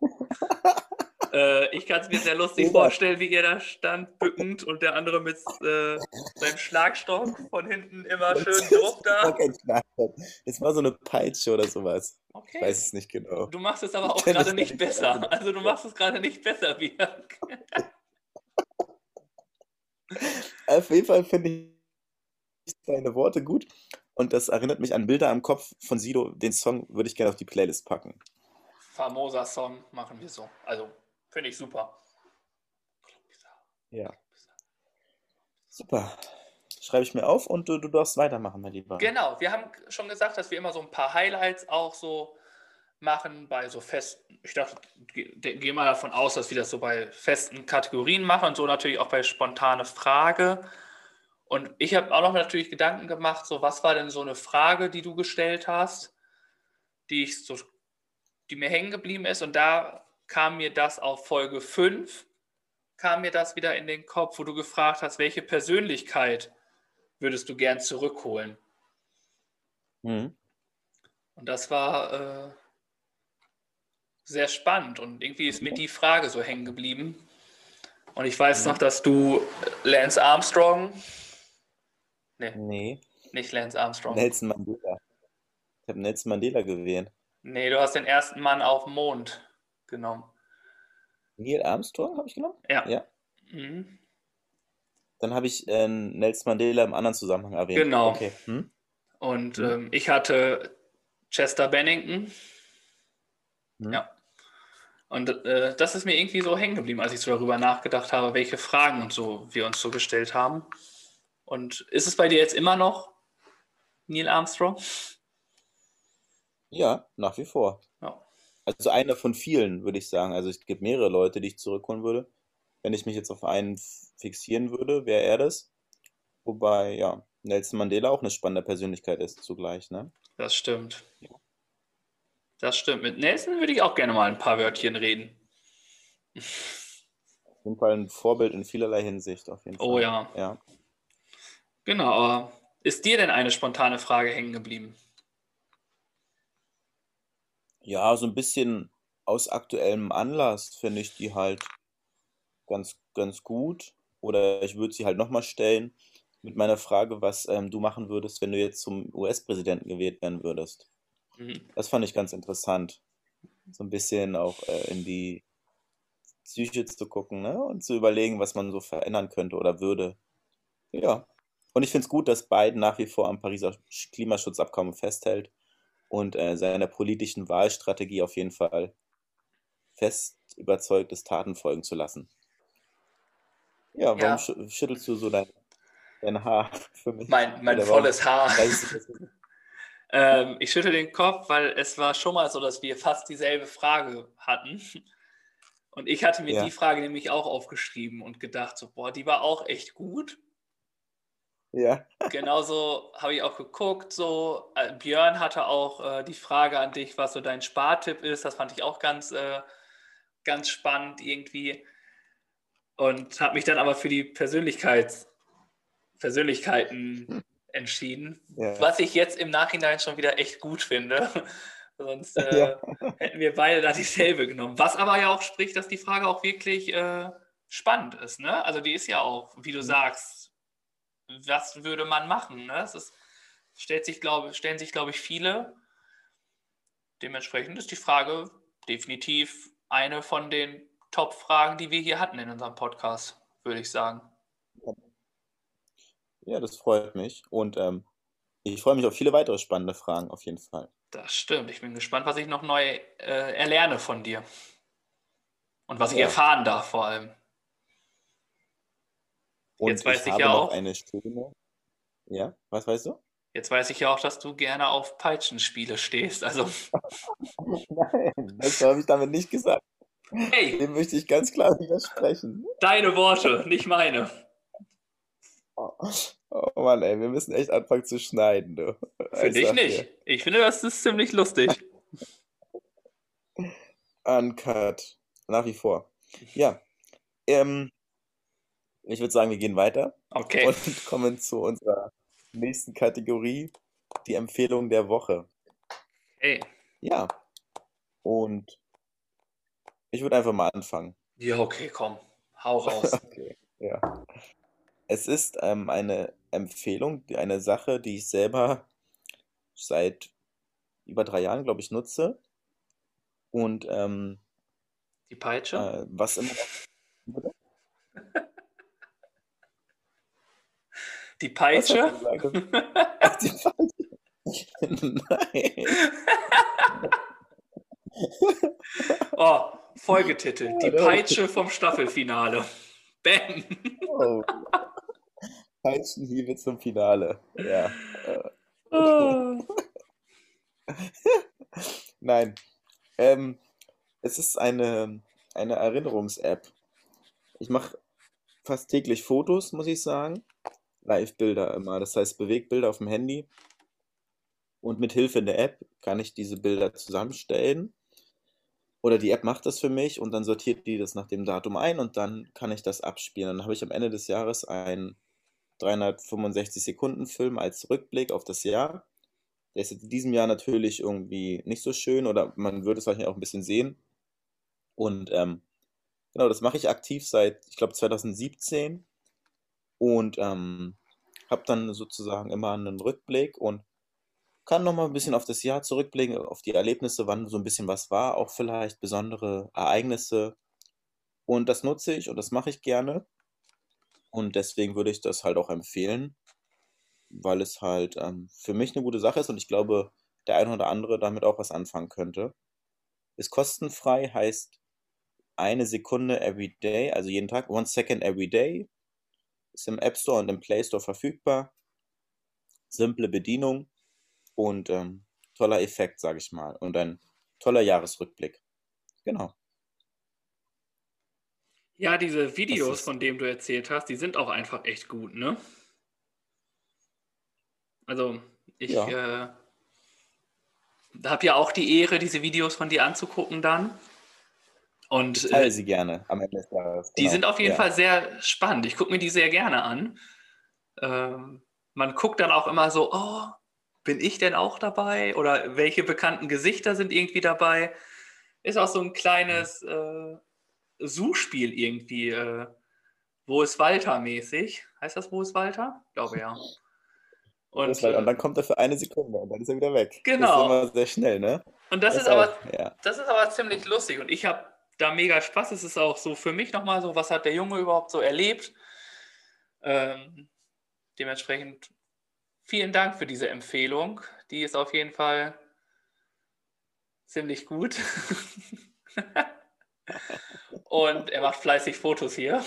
äh, ich kann es mir sehr lustig Ja. vorstellen, wie ihr da stand, bückend und der andere mit äh, seinem Schlagstock von hinten immer schön Druck da. Es war so eine Peitsche oder sowas. Ich Okay. weiß es nicht genau. Du machst es aber auch gerade nicht. besser. Also du machst es gerade nicht besser, Bianc. Auf jeden Fall finde ich deine Worte gut. Und das erinnert mich an Bilder am Kopf von Sido. Den Song würde ich gerne auf die Playlist packen. Famoser Song machen wir so. Also finde ich super. Ja. Super. Schreibe ich mir auf und du, du darfst weitermachen, mein Lieber. Genau, wir haben schon gesagt, dass wir immer so ein paar Highlights auch so machen bei so festen, ich dachte, gehe mal davon aus, dass wir das so bei festen Kategorien machen und so natürlich auch bei spontane Frage. Und ich habe auch noch natürlich Gedanken gemacht, so was war denn so eine Frage, die du gestellt hast, die ich so, die mir hängen geblieben ist. Und da kam mir das auf Folge 5, kam mir das wieder in den Kopf, wo du gefragt hast, welche Persönlichkeit würdest du gern zurückholen? Mhm. Und das war äh, sehr spannend und irgendwie ist mir die Frage so hängen geblieben. Und ich weiß noch, dass du Lance Armstrong, nee, Nee, nicht Lance Armstrong, Nelson Mandela. Ich habe Nelson Mandela gewählt. nee, du hast den ersten Mann auf dem Mond genommen. Neil Armstrong habe ich genommen? Ja. Ja. Mhm. Dann habe ich äh, Nelson Mandela im anderen Zusammenhang erwähnt. Genau. Okay. Hm? Und Mhm. ähm, ich hatte Chester Bennington. Hm? Ja. Und äh, das ist mir irgendwie so hängen geblieben, als ich so darüber nachgedacht habe, welche Fragen und so wir uns so gestellt haben. Und ist es bei dir jetzt immer noch Neil Armstrong? Ja, nach wie vor. Ja. Also einer von vielen, würde ich sagen. Also es gibt mehrere Leute, die ich zurückholen würde. Wenn ich mich jetzt auf einen fixieren würde, wäre er das. Wobei, ja, Nelson Mandela auch eine spannende Persönlichkeit ist zugleich, ne? Das stimmt. Das stimmt. Mit Nelson würde ich auch gerne mal ein paar Wörtchen reden. Auf jeden Fall ein Vorbild in vielerlei Hinsicht, auf jeden oh Fall. Oh ja. Ja. Genau, ist dir denn eine spontane Frage hängen geblieben? Ja, so ein bisschen aus aktuellem Anlass finde ich die halt ganz, ganz gut. Oder ich würde sie halt nochmal stellen mit meiner Frage, was ähm, du machen würdest, wenn du jetzt zum US-Präsidenten gewählt werden würdest. Mhm. Das fand ich ganz interessant. So ein bisschen auch äh, in die Psyche zu gucken ne? und zu überlegen, was man so verändern könnte oder würde. Ja. Und ich finde es gut, dass Biden nach wie vor am Pariser Klimaschutzabkommen festhält und äh, seiner politischen Wahlstrategie auf jeden Fall fest überzeugt ist, Taten folgen zu lassen. Ja, warum ja. schüttelst du so dein, dein Haar für mich? Mein, mein volles Haar. ähm, ich schüttel den Kopf, weil es war schon mal so, dass wir fast dieselbe Frage hatten. Und ich hatte mir ja. die Frage nämlich auch aufgeschrieben und gedacht, so, boah, die war auch echt gut. Ja. Genauso habe ich auch geguckt, so äh, Björn hatte auch äh, die Frage an dich, was so dein Spartipp ist. Das fand ich auch ganz, äh, ganz spannend irgendwie. Und habe mich dann aber für die Persönlichkeits Persönlichkeiten entschieden, ja. was ich jetzt im Nachhinein schon wieder echt gut finde. Sonst äh, ja. hätten wir beide da dieselbe genommen. Was aber ja auch spricht, dass die Frage auch wirklich äh, spannend ist. Ne? Also die ist ja auch, wie du sagst, was würde man machen? Ne? Das ist, stellt sich, glaub, stellen sich, glaube ich, viele. Dementsprechend ist die Frage definitiv eine von den Top-Fragen, die wir hier hatten in unserem Podcast, würde ich sagen. Ja, das freut mich. Und ähm, ich freue mich auf viele weitere spannende Fragen, auf jeden Fall. Das stimmt. Ich bin gespannt, was ich noch neu äh, erlerne von dir. Und was ja. ich erfahren darf vor allem. Und Jetzt weiß ich, ich ja auch. Eine schöne... Ja, was weißt du? Jetzt weiß ich ja auch, dass du gerne auf Peitschenspiele stehst. Also. Nein, das habe ich damit nicht gesagt. Hey. Dem möchte ich ganz klar widersprechen. Deine Worte, nicht meine. Oh, oh Mann, ey, wir müssen echt anfangen zu schneiden, du. Finde ich nicht. Dir. Ich finde, das ist ziemlich lustig. Uncut. Nach wie vor. Ja. Ähm, ich würde sagen, wir gehen weiter okay. und kommen zu unserer nächsten Kategorie, die Empfehlung der Woche. Hey. Ja. Und ich würde einfach mal anfangen. Ja, okay, komm. Hau raus. okay, ja. Es ist ähm, eine Empfehlung, eine Sache, die ich selber seit über drei Jahren, glaube ich, nutze. Und ähm, die Peitsche? Äh, was immer Die Peitsche? Ach, die Peitsche. Nein. oh, Folgetitel. Die Peitsche vom Staffelfinale. Bam. Oh. Peitschenhiebe zum Finale. Ja. Oh. Nein. Ähm, es ist eine, eine Erinnerungs-App. Ich mache fast täglich Fotos, muss ich sagen. Live-Bilder immer. Das heißt Bewegbilder auf dem Handy. Und mit Hilfe der App kann ich diese Bilder zusammenstellen. Oder die App macht das für mich und dann sortiert die das nach dem Datum ein und dann kann ich das abspielen. Dann habe ich am Ende des Jahres einen 365 Sekunden Film als Rückblick auf das Jahr. Der ist in diesem Jahr natürlich irgendwie nicht so schön oder man würde es wahrscheinlich auch ein bisschen sehen. Und ähm, genau, das mache ich aktiv seit, ich glaube, 2017 und ähm, habe dann sozusagen immer einen Rückblick und kann nochmal ein bisschen auf das Jahr zurückblicken, auf die Erlebnisse, wann so ein bisschen was war, auch vielleicht besondere Ereignisse. Und das nutze ich und das mache ich gerne. Und deswegen würde ich das halt auch empfehlen, weil es halt ähm, für mich eine gute Sache ist und ich glaube, der eine oder andere damit auch was anfangen könnte. Ist kostenfrei, heißt eine Sekunde every day, also jeden Tag, one second every day. Ist im App Store und im Play Store verfügbar. Simple Bedienung und ähm, toller Effekt, sage ich mal. Und ein toller Jahresrückblick. Genau. Ja, diese Videos, von denen du erzählt hast, die sind auch einfach echt gut, ne? Also, ich ja. äh, habe ja auch die Ehre, diese Videos von dir anzugucken dann. Und, ich teile äh, sie gerne am Ende des Jahres. Die genau. sind auf jeden ja. Fall sehr spannend. Ich gucke mir die sehr gerne an. Ähm, man guckt dann auch immer so, oh, bin ich denn auch dabei? Oder welche bekannten Gesichter sind irgendwie dabei? Ist auch so ein kleines äh, Suchspiel irgendwie. Äh, wo ist Walter mäßig? Heißt das Wo ist Walter? Ich glaube ja. Und, und, dann kommt er für eine Sekunde und dann ist er wieder weg. Genau. Das ist immer sehr schnell, ne? Und das, das ist, aber, ja. das ist aber ziemlich lustig. Und ich habe da mega Spaß. Es ist auch so für mich nochmal so, was hat der Junge überhaupt so erlebt? Ähm, dementsprechend vielen Dank für diese Empfehlung. Die ist auf jeden Fall ziemlich gut. Und er macht fleißig Fotos hier.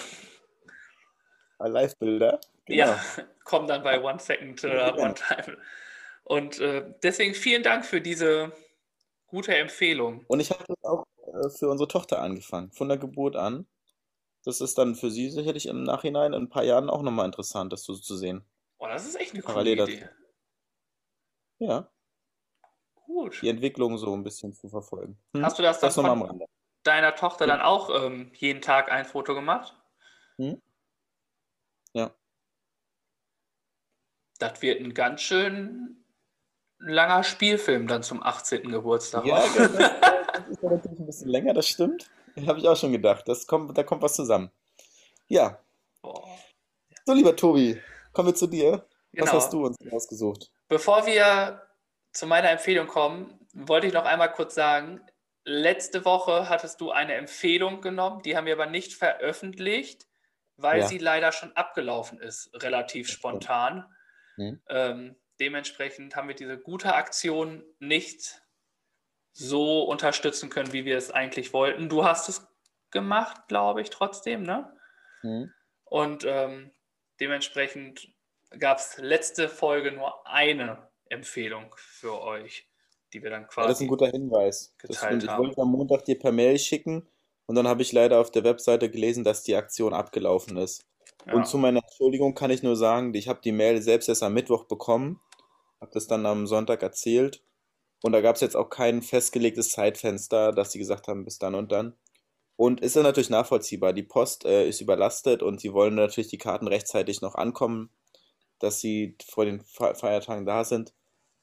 Live-Bilder? Genau. Ja, kommen dann bei One Second oder One Time. Und äh, deswegen vielen Dank für diese gute Empfehlung. Und ich habe das auch äh, für unsere Tochter angefangen, von der Geburt an. Das ist dann für sie sicherlich im Nachhinein in ein paar Jahren auch nochmal interessant, das so zu sehen. Oh, das ist echt eine coole Parallel Idee. Ja. Gut. Die Entwicklung so ein bisschen zu verfolgen. Hm? Hast du das dann das von deiner Tochter dann auch ähm, jeden Tag ein Foto gemacht? Hm? Ja. Das wird ein ganz schön langer Spielfilm dann zum 18. Geburtstag. Ja, das, das ist natürlich ein bisschen länger, das stimmt. Habe ich auch schon gedacht. Das kommt, da kommt was zusammen. Ja. Oh. So, lieber Tobi, kommen wir zu dir. Genau. Was hast du uns ausgesucht? Bevor wir zu meiner Empfehlung kommen, wollte ich noch einmal kurz sagen, letzte Woche hattest du eine Empfehlung genommen, die haben wir aber nicht veröffentlicht, weil ja. sie leider schon abgelaufen ist, relativ spontan. Mhm. Ähm, dementsprechend haben wir diese gute Aktion nicht so unterstützen können, wie wir es eigentlich wollten. Du hast es gemacht, glaube ich, trotzdem, ne? Mhm. Und ähm, dementsprechend gab es letzte Folge nur eine Empfehlung für euch, die wir dann quasi. Ja, das ist ein guter Hinweis. Geteilt ich wollte am Montag dir per Mail schicken und dann habe ich leider auf der Webseite gelesen, dass die Aktion abgelaufen ist. Ja. Und zu meiner Entschuldigung kann ich nur sagen, ich habe die Mail selbst erst am Mittwoch bekommen, habe das dann am Sonntag erzählt und da gab es jetzt auch kein festgelegtes Zeitfenster, dass sie gesagt haben, bis dann und dann. Und ist dann natürlich nachvollziehbar. Die Post äh, ist überlastet und sie wollen natürlich die Karten rechtzeitig noch ankommen, dass sie vor den Feiertagen da sind.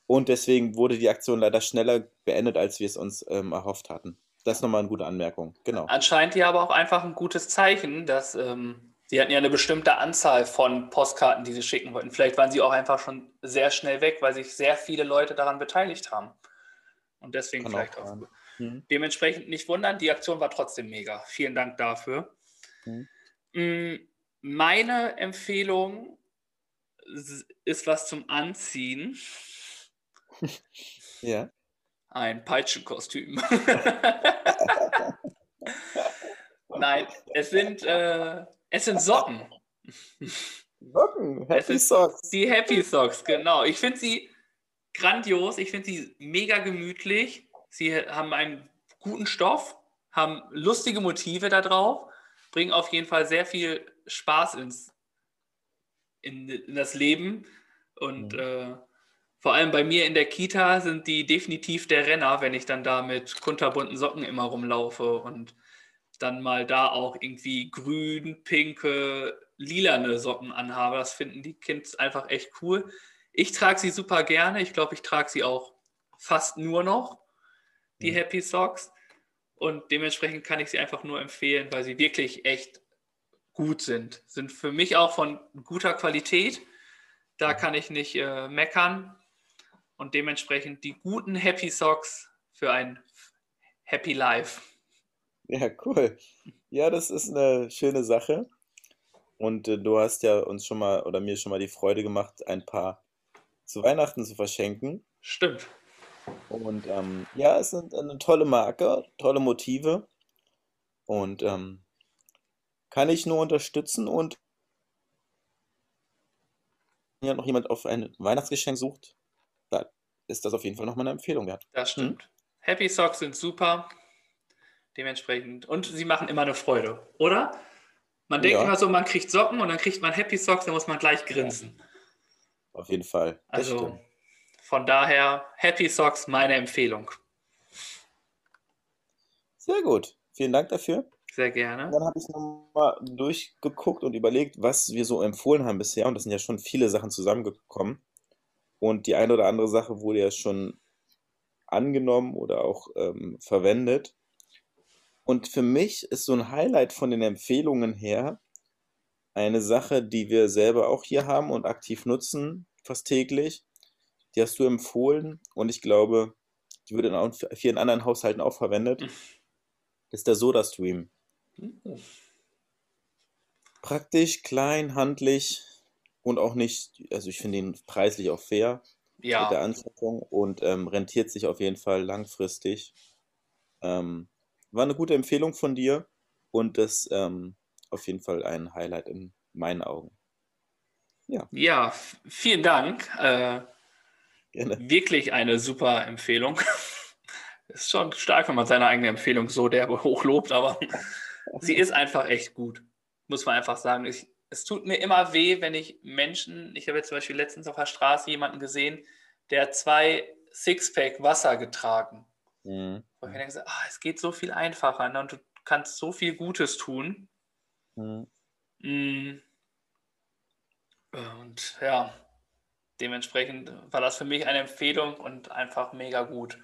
Und deswegen wurde die Aktion leider schneller beendet, als wir es uns ähm, erhofft hatten. Das ist nochmal eine gute Anmerkung. Genau. Anscheinend ja aber auch einfach ein gutes Zeichen, dass ähm, sie hatten ja eine bestimmte Anzahl von Postkarten, die sie schicken wollten. Vielleicht waren sie auch einfach schon sehr schnell weg, weil sich sehr viele Leute daran beteiligt haben. Und deswegen Kann vielleicht auch. auch mhm. Dementsprechend nicht wundern, die Aktion war trotzdem mega. Vielen Dank dafür. Mhm. Meine Empfehlung ist was zum Anziehen. Ja. Ein Peitschenkostüm. Nein, es sind, äh, es sind Socken. Socken, Happy Socks. Die Happy Socks, genau. Ich finde sie grandios, ich finde sie mega gemütlich. Sie haben einen guten Stoff, haben lustige Motive da drauf, bringen auf jeden Fall sehr viel Spaß ins, in, in das Leben. Und mhm. äh, vor allem bei mir in der Kita sind die definitiv der Renner, wenn ich dann da mit kunterbunten Socken immer rumlaufe und dann mal da auch irgendwie grün, pinke, lilane Socken anhabe. Das finden die Kids einfach echt cool. Ich trage sie super gerne. Ich glaube, ich trage sie auch fast nur noch, die mhm. Happy Socks. Und dementsprechend kann ich sie einfach nur empfehlen, weil sie wirklich echt gut sind. Sind für mich auch von guter Qualität. Da kann ich nicht äh, meckern und dementsprechend die guten Happy Socks für ein Happy Life. Ja, cool. Ja, das ist eine schöne Sache. Und äh, du hast ja uns schon mal oder mir schon mal die Freude gemacht, ein paar zu Weihnachten zu verschenken. Stimmt. Und ähm, ja, es sind eine tolle Marke, tolle Motive. Und ähm, kann ich nur unterstützen und wenn noch jemand auf ein Weihnachtsgeschenk sucht, ist das auf jeden Fall nochmal eine Empfehlung wert. Das stimmt. Hm? Happy Socks sind super. Dementsprechend. Und sie machen immer eine Freude, oder? Man denkt Ja. immer so, man kriegt Socken und dann kriegt man Happy Socks, dann muss man gleich grinsen. Auf jeden Fall. Das Also stimmt. von daher, Happy Socks, meine Empfehlung. Sehr gut. Vielen Dank dafür. Sehr gerne. Dann habe ich nochmal durchgeguckt und überlegt, was wir so empfohlen haben bisher. Und das sind ja schon viele Sachen zusammengekommen. Und die eine oder andere Sache wurde ja schon angenommen oder auch ähm, verwendet. Und für mich ist so ein Highlight von den Empfehlungen her eine Sache, die wir selber auch hier haben und aktiv nutzen, fast täglich. Die hast du empfohlen und ich glaube, die wird in vielen anderen Haushalten auch verwendet. Das ist der SodaStream. Praktisch, klein, handlich und auch nicht, also ich finde ihn preislich auch fair mit der Ja, Anschaffung und ähm, rentiert sich auf jeden Fall langfristig. Ähm, war eine gute Empfehlung von dir und das ähm, auf jeden Fall ein Highlight in meinen Augen. Ja, ja, vielen Dank. Äh, wirklich eine super Empfehlung. Ist schon stark, wenn man seine eigene Empfehlung so derbe hochlobt, aber sie ist einfach echt gut. Muss man einfach sagen. Ich, es tut mir immer weh, wenn ich Menschen, ich habe jetzt zum Beispiel letztens auf der Straße jemanden gesehen, der zwei Sixpack Wasser getragen. Mhm. Wo ich denke, ah, es geht so viel einfacher ne? und du kannst so viel Gutes tun. Mhm. Mm. Und ja, dementsprechend war das für mich eine Empfehlung und einfach mega gut.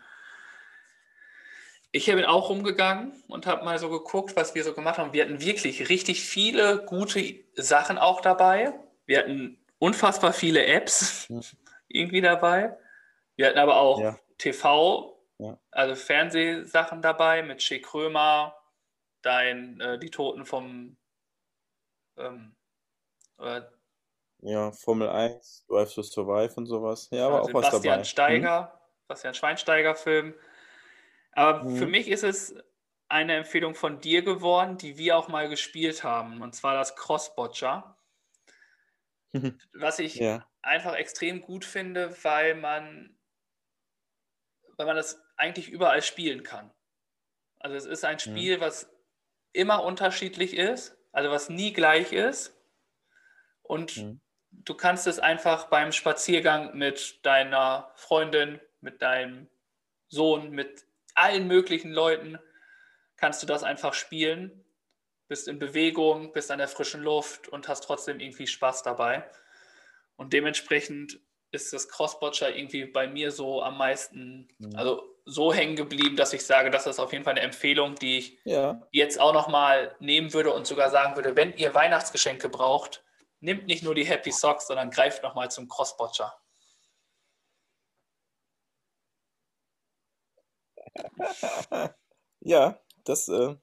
Ich bin auch rumgegangen und habe mal so geguckt, was wir so gemacht haben. Wir hatten wirklich richtig viele gute Sachen auch dabei. Wir hatten unfassbar viele Apps Mhm. irgendwie dabei. Wir hatten aber auch Ja. TV, Ja. also Fernsehsachen dabei mit Schick Krömer, dein, äh, die Toten vom ähm, äh, Ja, Formel 1, Drive to Survive und sowas. Ja, aber auch was Sebastian dabei. Mhm. Steiger, Sebastian Schweinsteiger-Film. Aber Mhm. für mich ist es eine Empfehlung von dir geworden, die wir auch mal gespielt haben, und zwar das Crossbotcher, Mhm. was ich Ja, einfach extrem gut finde, weil man, weil man das eigentlich überall spielen kann. Also es ist ein Spiel, was immer unterschiedlich ist, also was nie gleich ist. Und Mhm. du kannst es einfach beim Spaziergang mit deiner Freundin, mit deinem Sohn, mit allen möglichen Leuten, kannst du das einfach spielen. Bist in Bewegung, bist an der frischen Luft und hast trotzdem irgendwie Spaß dabei. Und dementsprechend ist das Crossbotcher irgendwie bei mir so am meisten, Mhm. also so hängen geblieben, dass ich sage, das ist auf jeden Fall eine Empfehlung, die ich ja, jetzt auch nochmal nehmen würde und sogar sagen würde, wenn ihr Weihnachtsgeschenke braucht, nehmt nicht nur die Happy Socks, sondern greift nochmal zum Crossbotcher. ja, das äh,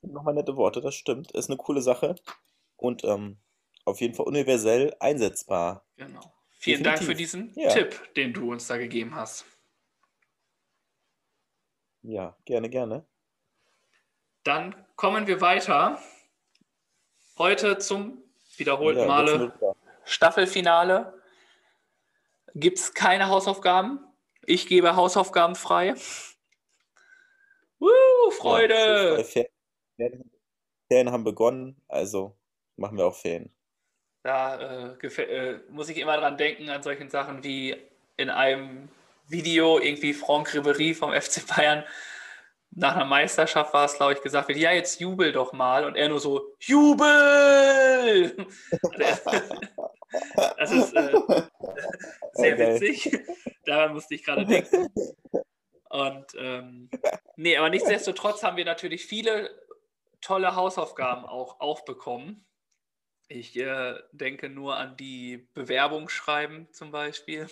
sind nochmal nette Worte, das stimmt. Ist eine coole Sache und ähm, auf jeden Fall universell einsetzbar. Genau. Vielen Dank für Definitiv. diesen Ja. Tipp, den du uns da gegeben hast. Ja, gerne, gerne. Dann kommen wir weiter. Heute zum wiederholten Ja, Male Staffelfinale. Gibt es keine Hausaufgaben? Ich gebe Hausaufgaben frei. Woo, Ja, Freude! schulfreie Ferien, Ferien- haben begonnen, also machen wir auch Ferien. Da äh, äh, muss ich immer dran denken, an solchen Sachen wie in einem Video irgendwie Franck Ribéry vom FC Bayern nach einer Meisterschaft war es, glaube ich, gesagt wird, ja, jetzt jubel doch mal. Und er nur so, Jubel! Das ist äh, sehr witzig. Daran musste ich gerade denken. Und ähm, nee, aber nichtsdestotrotz haben wir natürlich viele tolle Hausaufgaben auch aufbekommen. Ich äh, denke nur an die Bewerbung schreiben zum Beispiel,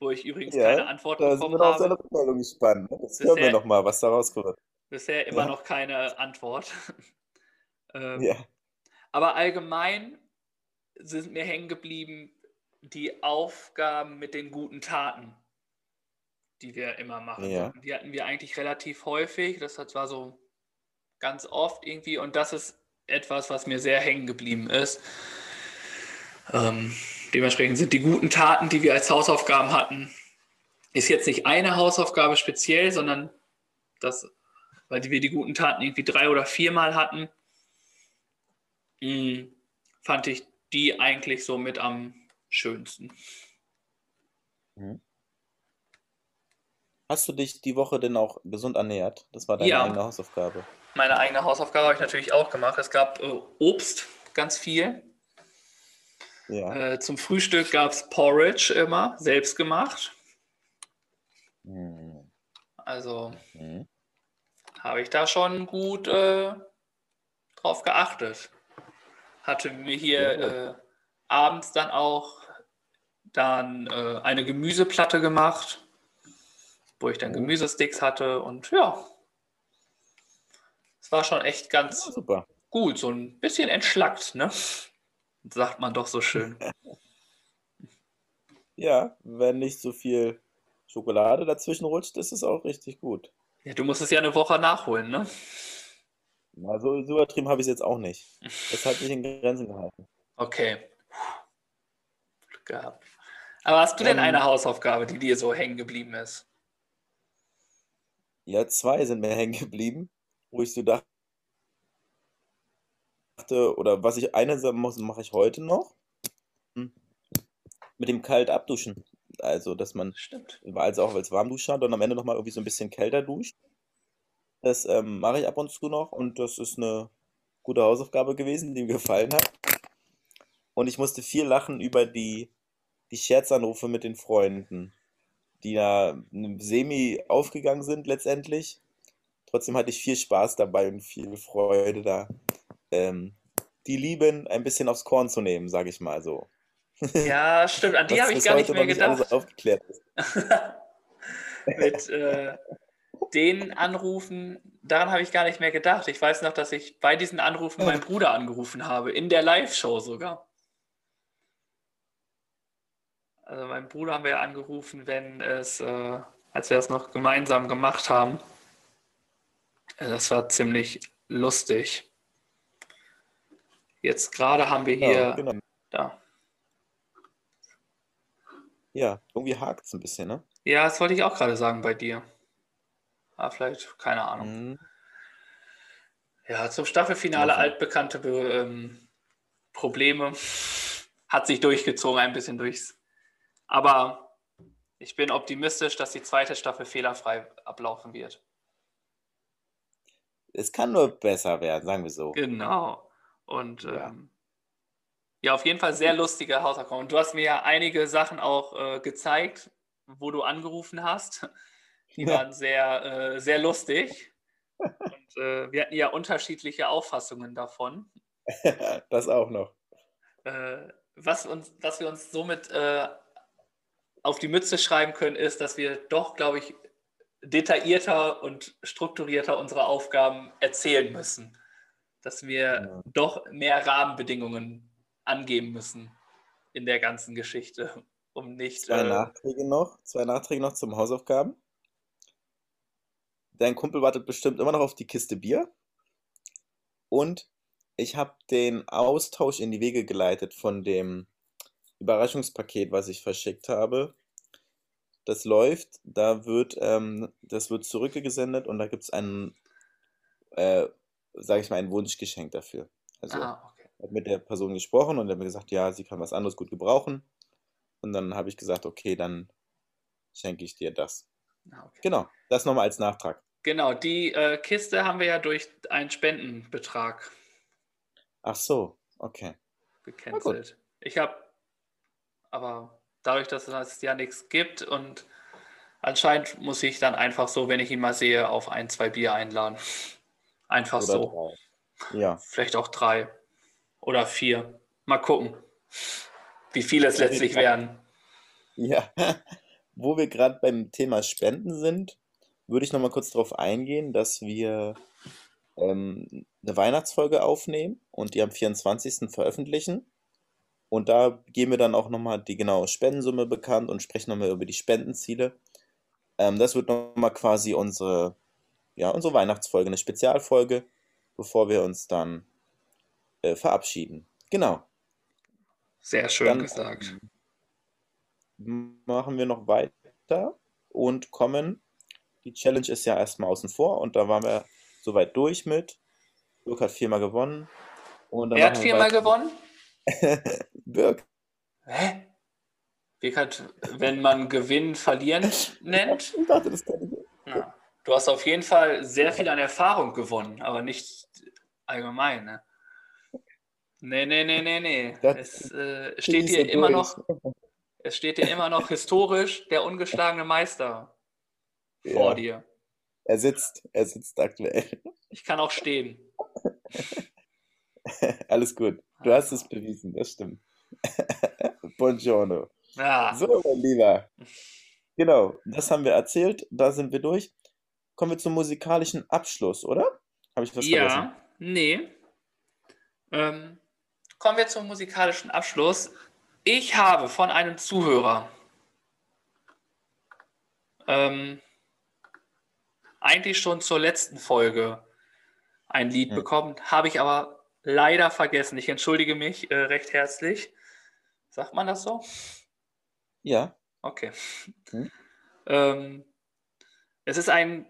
wo ich übrigens Ja, keine Antwort Da sind bekommen wir noch auf habe. seine Rückmeldung gespannt. ne? Jetzt hören wir Bisher- nochmal, was da rauskommt. Bisher immer Ja. noch keine Antwort. ähm, Ja, Aber allgemein sind mir hängen geblieben die Aufgaben mit den guten Taten, die wir immer machen. Ja. Die hatten wir eigentlich relativ häufig. Das hat- war so ganz oft irgendwie. Und das ist etwas, was mir sehr hängen geblieben ist. Ähm, dementsprechend sind die guten Taten, die wir als Hausaufgaben hatten, ist jetzt nicht eine Hausaufgabe speziell, sondern das, weil wir die guten Taten irgendwie drei oder viermal hatten, mh, fand ich die eigentlich so mit am schönsten. Mhm. Hast du dich die Woche denn auch gesund ernährt? Das war deine ja. eigene Hausaufgabe. Meine eigene Hausaufgabe habe ich natürlich auch gemacht. Es gab äh, Obst, ganz viel. Ja. Äh, zum Frühstück gab es Porridge immer, selbst gemacht. Mhm. Also mhm. habe ich da schon gut äh, drauf geachtet. Hatte mir hier ja. äh, abends dann auch dann äh, eine Gemüseplatte gemacht wo ich dann oh. Gemüsesticks hatte und ja, es war schon echt ganz ja, super. gut, so ein bisschen entschlackt, ne? Sagt man doch so schön. Ja, wenn nicht so viel Schokolade dazwischen rutscht, ist es auch richtig gut. Ja, du musst es ja eine Woche nachholen, ne? Also so übertrieben habe ich es jetzt auch nicht. Das hat mich in Grenzen gehalten. Okay. Glück gehabt. Aber hast du denn ähm, eine Hausaufgabe, die dir so hängen geblieben ist? Ja, zwei sind mir hängen geblieben, wo ich so dachte, oder was ich eine sagen muss, mache ich heute noch. Hm. Mit dem kalt abduschen. Also, dass man, Stimmt. also auch als Warmduscher dann am Ende nochmal irgendwie so ein bisschen kälter duscht. Das ähm, mache ich ab und zu noch und das ist eine gute Hausaufgabe gewesen, die mir gefallen hat. Und ich musste viel lachen über die, die Scherzanrufe mit den Freunden die da semi aufgegangen sind letztendlich. Trotzdem hatte ich viel Spaß dabei und viel Freude da, ähm, die Lieben ein bisschen aufs Korn zu nehmen, sage ich mal so. Ja, stimmt. An die habe ich gar nicht mehr gedacht. Nicht aufgeklärt ist. Mit äh, den Anrufen, daran habe ich gar nicht mehr gedacht. Ich weiß noch, dass ich bei diesen Anrufen meinen Bruder angerufen habe, in der Live-Show sogar. Also mein Bruder haben wir ja angerufen, wenn es, äh, als wir es noch gemeinsam gemacht haben. Äh, das war ziemlich lustig. Jetzt gerade haben wir hier. Ja, genau. Da. Ja, irgendwie hakt es ein bisschen, ne? Ja, das wollte ich auch gerade sagen bei dir. Aber vielleicht, keine Ahnung. Mhm. Ja, zum Staffelfinale okay. altbekannte ähm, Probleme. Hat sich durchgezogen, ein bisschen durchs aber ich bin optimistisch, dass die zweite Staffel fehlerfrei ablaufen wird. Es kann nur besser werden, sagen wir so. Genau. Und ja, ähm, ja auf jeden Fall sehr lustige Hausaufgaben. Und du hast mir ja einige Sachen auch äh, gezeigt, wo du angerufen hast. Die ja. waren sehr, äh, sehr lustig. Und äh, wir hatten ja unterschiedliche Auffassungen davon. das auch noch. Äh, was, uns, was wir uns somit äh, auf die Mütze schreiben können, ist, dass wir doch, glaube ich, detaillierter und strukturierter unsere Aufgaben erzählen müssen. Dass wir ja. doch mehr Rahmenbedingungen angeben müssen in der ganzen Geschichte, um nicht. Zwei äh, Nachträge noch, zwei Nachträge noch zum Hausaufgaben. Dein Kumpel wartet bestimmt immer noch auf die Kiste Bier. Und ich habe den Austausch in die Wege geleitet von dem Überraschungspaket, was ich verschickt habe. Das läuft, da wird, ähm, das wird zurückgesendet und da gibt es einen, äh, sage ich mal, ein Wunschgeschenk dafür. Also ah, okay. habe mit der Person gesprochen und er hat mir gesagt, ja, sie kann was anderes gut gebrauchen. Und dann habe ich gesagt, okay, dann schenke ich dir das. Ah, okay. Genau, das nochmal als Nachtrag. Genau, die äh, Kiste haben wir ja durch einen Spendenbetrag. Ach so, okay. Gecancelt. Ich habe aber dadurch, dass es ja nichts gibt und anscheinend muss ich dann einfach so, wenn ich ihn mal sehe, auf ein, zwei Bier einladen. Einfach oder so. Drei. Ja. Vielleicht auch drei oder vier. Mal gucken, wie viele es letztlich werden. Ja, wo wir gerade beim Thema Spenden sind, würde ich noch mal kurz darauf eingehen, dass wir ähm, eine Weihnachtsfolge aufnehmen und die am 24. veröffentlichen. Und da geben wir dann auch nochmal die genaue Spendensumme bekannt und sprechen nochmal über die Spendenziele. Ähm, das wird nochmal quasi unsere, ja, unsere Weihnachtsfolge, eine Spezialfolge, bevor wir uns dann äh, verabschieden. Genau. Sehr schön dann, gesagt. Machen wir noch weiter. und kommen. Die Challenge ist ja erstmal außen vor und da waren wir soweit durch mit. Birk hat viermal gewonnen. Und Wer hat viermal gewonnen? Birk. Hä? Birk hat, wenn man Gewinn, Verlieren nennt. Ich dachte, das kann. Du hast auf jeden Fall sehr viel an Erfahrung gewonnen, aber nicht allgemein. Ne? Nee, nee, nee, nee, nee. Es äh, steht dir immer noch, es steht dir immer noch historisch der ungeschlagene Meister ja. vor dir. Er sitzt, er sitzt aktuell. Ich kann auch stehen. Alles gut. Du hast es bewiesen, das stimmt. Buongiorno. Ja. So, mein Lieber. Genau, das haben wir erzählt, da sind wir durch. Kommen wir zum musikalischen Abschluss, oder? Habe ich was ja, vergessen? Ja, nee. Ähm, kommen wir zum musikalischen Abschluss. Ich habe von einem Zuhörer ähm, eigentlich schon zur letzten Folge ein Lied hm. bekommen, habe ich aber leider vergessen. Ich entschuldige mich äh, recht herzlich. Sagt man das so? Ja. Okay. Hm. Ähm, es ist ein,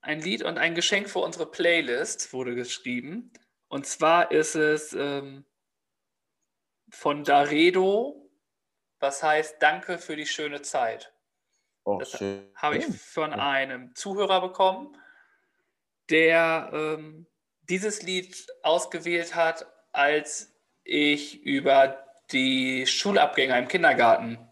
ein Lied und ein Geschenk für unsere Playlist, wurde geschrieben. Und zwar ist es ähm, von Daredo, was heißt Danke für die schöne Zeit. Oh, das habe ich von einem Zuhörer bekommen, der ähm, dieses Lied ausgewählt hat, als ich über die Schulabgänger im Kindergarten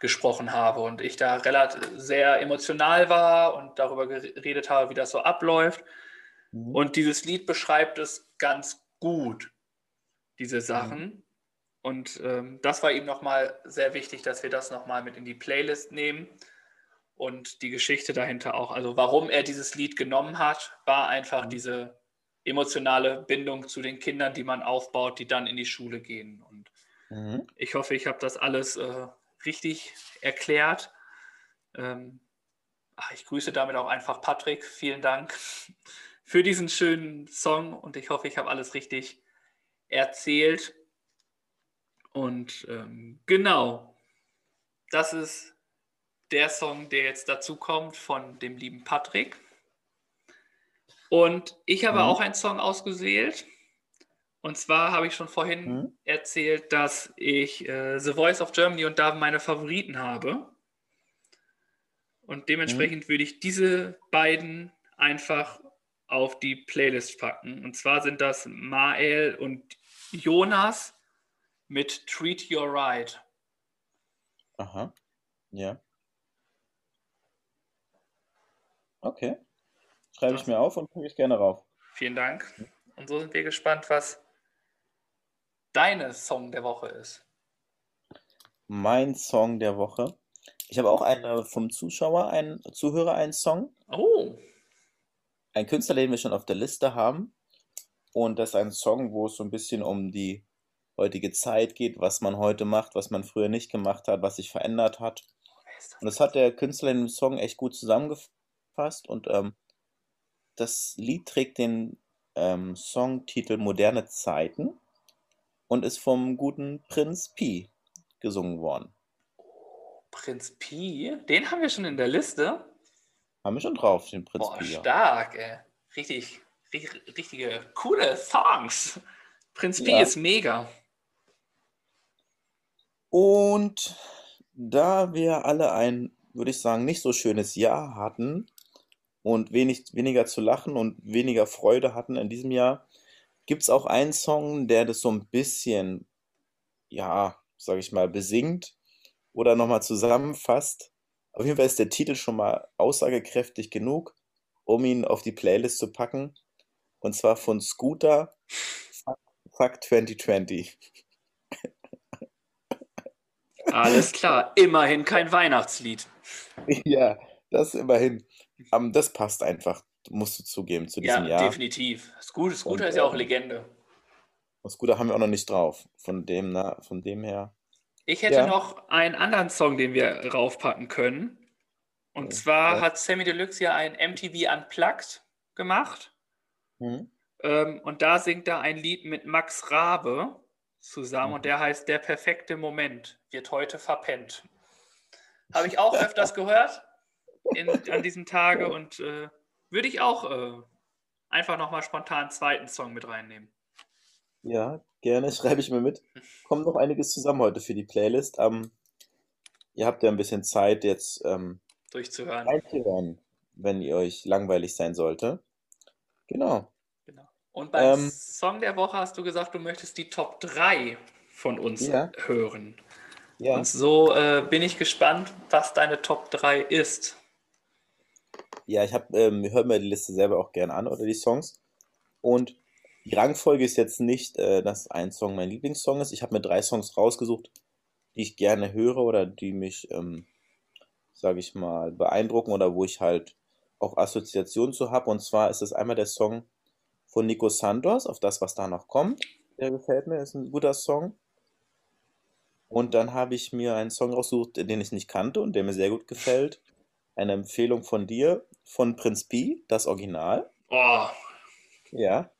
gesprochen habe und ich da relativ sehr emotional war und darüber geredet habe, wie das so abläuft. Mhm. Und dieses Lied beschreibt es ganz gut, diese Sachen. Mhm. Und ähm, das war ihm nochmal sehr wichtig, dass wir das nochmal mit in die Playlist nehmen und die Geschichte dahinter auch. Also warum er dieses Lied genommen hat, war einfach mhm. diese emotionale Bindung zu den Kindern, die man aufbaut, die dann in die Schule gehen. Und mhm. ich hoffe, ich habe das alles äh, richtig erklärt. Ähm, ach, ich grüße damit auch einfach Patrick. Vielen Dank für diesen schönen Song und ich hoffe, ich habe alles richtig erzählt. Und ähm, genau, das ist der Song, der jetzt dazu kommt von dem lieben Patrick. Und ich habe mhm. auch einen Song ausgewählt. Und zwar habe ich schon vorhin mhm. erzählt, dass ich äh, The Voice of Germany und da meine Favoriten habe. Und dementsprechend mhm. würde ich diese beiden einfach auf die Playlist packen. Und zwar sind das Mael und Jonas mit Treat Your Right. Aha. Ja. Okay. Schreibe ich mir auf und gucke ich gerne rauf. Vielen Dank. Und so sind wir gespannt, was deine Song der Woche ist. Mein Song der Woche. Ich habe auch einen vom Zuschauer, einen Zuhörer, einen Song. Oh. Ein Künstler, den wir schon auf der Liste haben. Und das ist ein Song, wo es so ein bisschen um die heutige Zeit geht, was man heute macht, was man früher nicht gemacht hat, was sich verändert hat. Und das hat der Künstler in dem Song echt gut zusammengefasst. Und ähm, das Lied trägt den ähm, Songtitel Moderne Zeiten und ist vom guten Prinz Pi gesungen worden. Prinz Pi? Den haben wir schon in der Liste. Haben wir schon drauf, den Prinz Boah, Pi. Stark, ey. Richtig, richtig, richtige, coole Songs. Prinz Pi ja. ist mega. Und da wir alle ein, würde ich sagen, nicht so schönes Jahr hatten und wenig, weniger zu lachen und weniger Freude hatten in diesem Jahr, gibt es auch einen Song, der das so ein bisschen, ja, sage ich mal, besingt oder nochmal zusammenfasst. Auf jeden Fall ist der Titel schon mal aussagekräftig genug, um ihn auf die Playlist zu packen. Und zwar von Scooter Fuck 2020. Alles klar, immerhin kein Weihnachtslied. Ja, das immerhin. Ähm, das passt einfach, musst du zugeben, zu diesem ja, Jahr. Ja, definitiv. Scooter, Scooter Und, ist ja auch äh, Legende. Scooter haben wir auch noch nicht drauf. Von dem, na, von dem her. Ich hätte ja. noch einen anderen Song, den wir raufpacken können. Und okay. zwar ja. hat Sammy Deluxe ja ein MTV Unplugged gemacht. Mhm. Ähm, und da singt er ein Lied mit Max Rabe zusammen mhm. und der heißt Der perfekte Moment wird heute verpennt. Habe ich auch öfters gehört in, an diesen Tagen und äh, würde ich auch äh, einfach nochmal spontan einen zweiten Song mit reinnehmen. Ja, gerne, schreibe ich mir mit. Kommt noch einiges zusammen heute für die Playlist. Ähm, ihr habt ja ein bisschen Zeit jetzt ähm, durchzuhören. Einzuhören, wenn ihr euch langweilig sein sollte. Genau. genau. Und beim ähm, Song der Woche hast du gesagt, du möchtest die Top 3 von uns ja. hören. Ja. Und so äh, bin ich gespannt, was deine Top 3 ist. Ja, ich habe, ähm, höre mir die Liste selber auch gerne an oder die Songs. Und die Rangfolge ist jetzt nicht, äh, dass ein Song mein Lieblingssong ist. Ich habe mir drei Songs rausgesucht, die ich gerne höre oder die mich, ähm, sage ich mal, beeindrucken oder wo ich halt auch Assoziationen zu habe. Und zwar ist es einmal der Song von Nico Santos, auf das, was da noch kommt. Der gefällt mir, ist ein guter Song. Und dann habe ich mir einen Song rausgesucht, den ich nicht kannte und der mir sehr gut gefällt. Eine Empfehlung von dir, von Prinz P, das Original. Oh. Ja.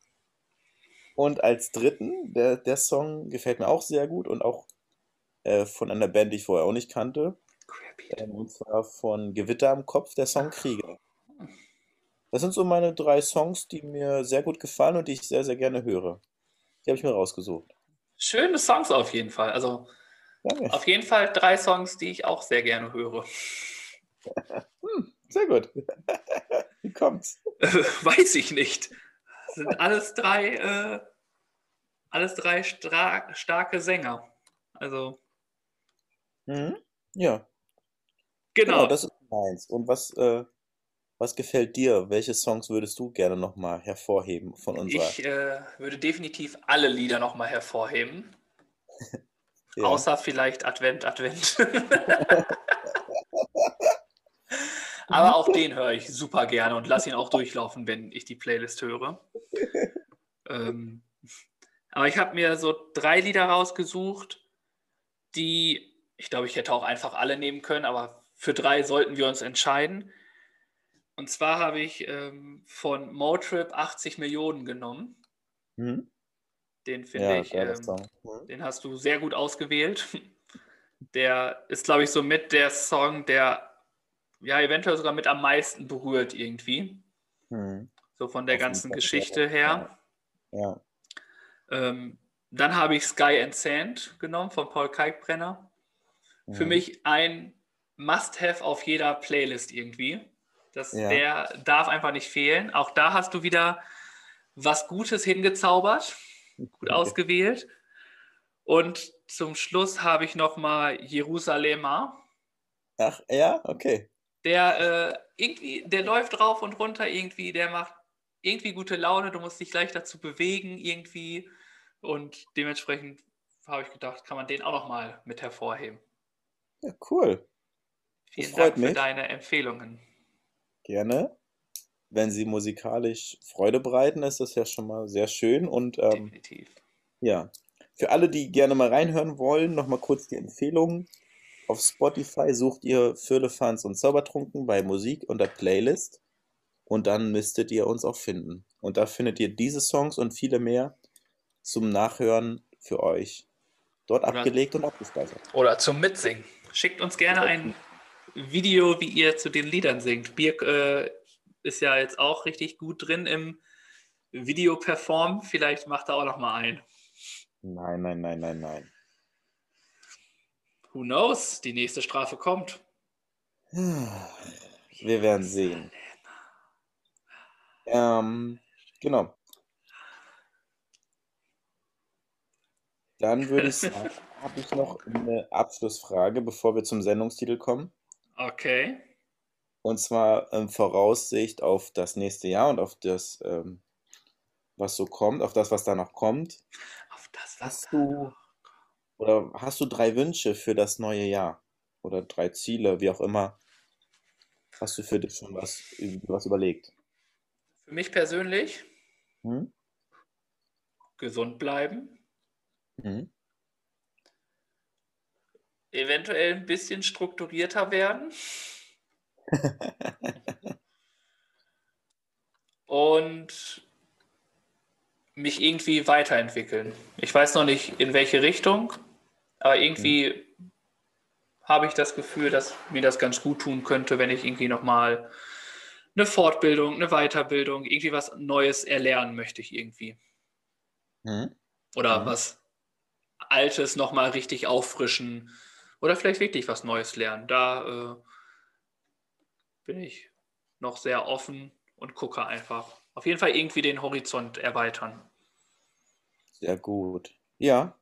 Und als dritten, der, der Song gefällt mir auch sehr gut und auch äh, von einer Band, die ich vorher auch nicht kannte. Ähm, und zwar von Gewitter am Kopf, der Song Krieger. Das sind so meine drei Songs, die mir sehr gut gefallen und die ich sehr, sehr gerne höre. Die habe ich mir rausgesucht. Schöne Songs auf jeden Fall. Also Danke. auf jeden Fall drei Songs, die ich auch sehr gerne höre. hm, sehr gut. Wie kommt's? Weiß ich nicht. Das sind alles drei, äh, alles drei starke Sänger. Also. Mhm. Ja. Genau. genau. Das ist meins. Und was, äh, was gefällt dir? Welche Songs würdest du gerne nochmal hervorheben von unserer? Ich äh, würde definitiv alle Lieder nochmal hervorheben. ja. Außer vielleicht Advent, Advent. Aber auch den höre ich super gerne und lasse ihn auch durchlaufen, wenn ich die Playlist höre. ähm, aber ich habe mir so drei Lieder rausgesucht, die, ich glaube, ich hätte auch einfach alle nehmen können, aber für drei sollten wir uns entscheiden. Und zwar habe ich ähm, von Motrip 80 Millionen genommen. Mhm. Den finde ja, ich, ähm, mhm. den hast du sehr gut ausgewählt. Der ist, glaube ich, so mit der Song, der ja eventuell sogar mit am meisten berührt irgendwie. Mhm. So von der Auf ganzen Geschichte her. Ja. Ähm, dann habe ich Sky and Sand genommen von Paul Kalkbrenner. Mhm. Für mich ein Must-Have auf jeder Playlist irgendwie. Das, ja. Der darf einfach nicht fehlen. Auch da hast du wieder was Gutes hingezaubert, gut ausgewählt. Und zum Schluss habe ich nochmal Jerusalemer. Ach, ja, okay. Der äh, irgendwie, der läuft rauf und runter irgendwie, der macht irgendwie gute Laune, du musst dich gleich dazu bewegen irgendwie. Und dementsprechend habe ich gedacht, kann man den auch nochmal mit hervorheben. Ja, cool. Vielen Dank für mich. deine Empfehlungen. Gerne. Wenn sie musikalisch Freude bereiten, ist das ja schon mal sehr schön. Und ähm, definitiv. Ja. Für alle, die gerne mal reinhören wollen, nochmal kurz die Empfehlungen. Auf Spotify sucht ihr Firlefanz und Zaubertrunken bei Musik unter Playlist. Und dann müsstet ihr uns auch finden. Und da findet ihr diese Songs und viele mehr zum Nachhören für euch dort oder, abgelegt und abgespeichert. Oder zum Mitsingen. Schickt uns gerne ein Video, wie ihr zu den Liedern singt. Birk äh, ist ja jetzt auch richtig gut drin im Video-Perform. Vielleicht macht er auch noch mal ein. Nein, nein, nein, nein, nein. Who knows? Die nächste Strafe kommt. Wir werden sehen. Ähm, genau. Dann würde ich sagen, habe ich noch eine Abschlussfrage, bevor wir zum Sendungstitel kommen. Okay. Und zwar ähm, Voraussicht auf das nächste Jahr und auf das, ähm, was so kommt, auf das, was da noch kommt. Auf das, was hast du oder hast du drei Wünsche für das neue Jahr? Oder drei Ziele, wie auch immer? Hast du für dich schon was, was überlegt? Für mich persönlich hm? gesund bleiben. Mhm. Eventuell ein bisschen strukturierter werden. und mich irgendwie weiterentwickeln. Ich weiß noch nicht, in welche Richtung, aber irgendwie mhm. habe ich das Gefühl, dass mir das ganz gut tun könnte, wenn ich irgendwie nochmal eine Fortbildung, eine Weiterbildung, irgendwie was Neues erlernen möchte ich irgendwie. Mhm. Oder mhm. was Altes nochmal richtig auffrischen oder vielleicht wirklich was Neues lernen. Da äh, bin ich noch sehr offen und gucke einfach. Auf jeden Fall irgendwie den Horizont erweitern. Sehr gut. Ja,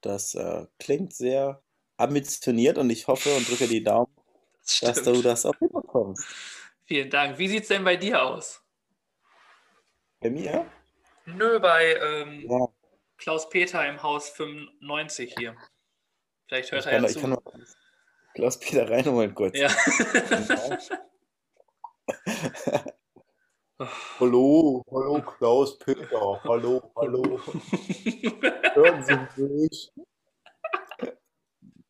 das äh, klingt sehr ambitioniert und ich hoffe und drücke die Daumen, das dass du das auch hinbekommst. Vielen Dank. Wie sieht es denn bei dir aus? Bei mir? Nö, bei ähm, ja. Klaus-Peter im Haus 95 hier. Vielleicht hört ich er ja zu. Ich kann mal Klaus-Peter reinholen kurz. Ja. hallo, hallo Klaus-Peter, hallo, hallo. Hören Sie mich?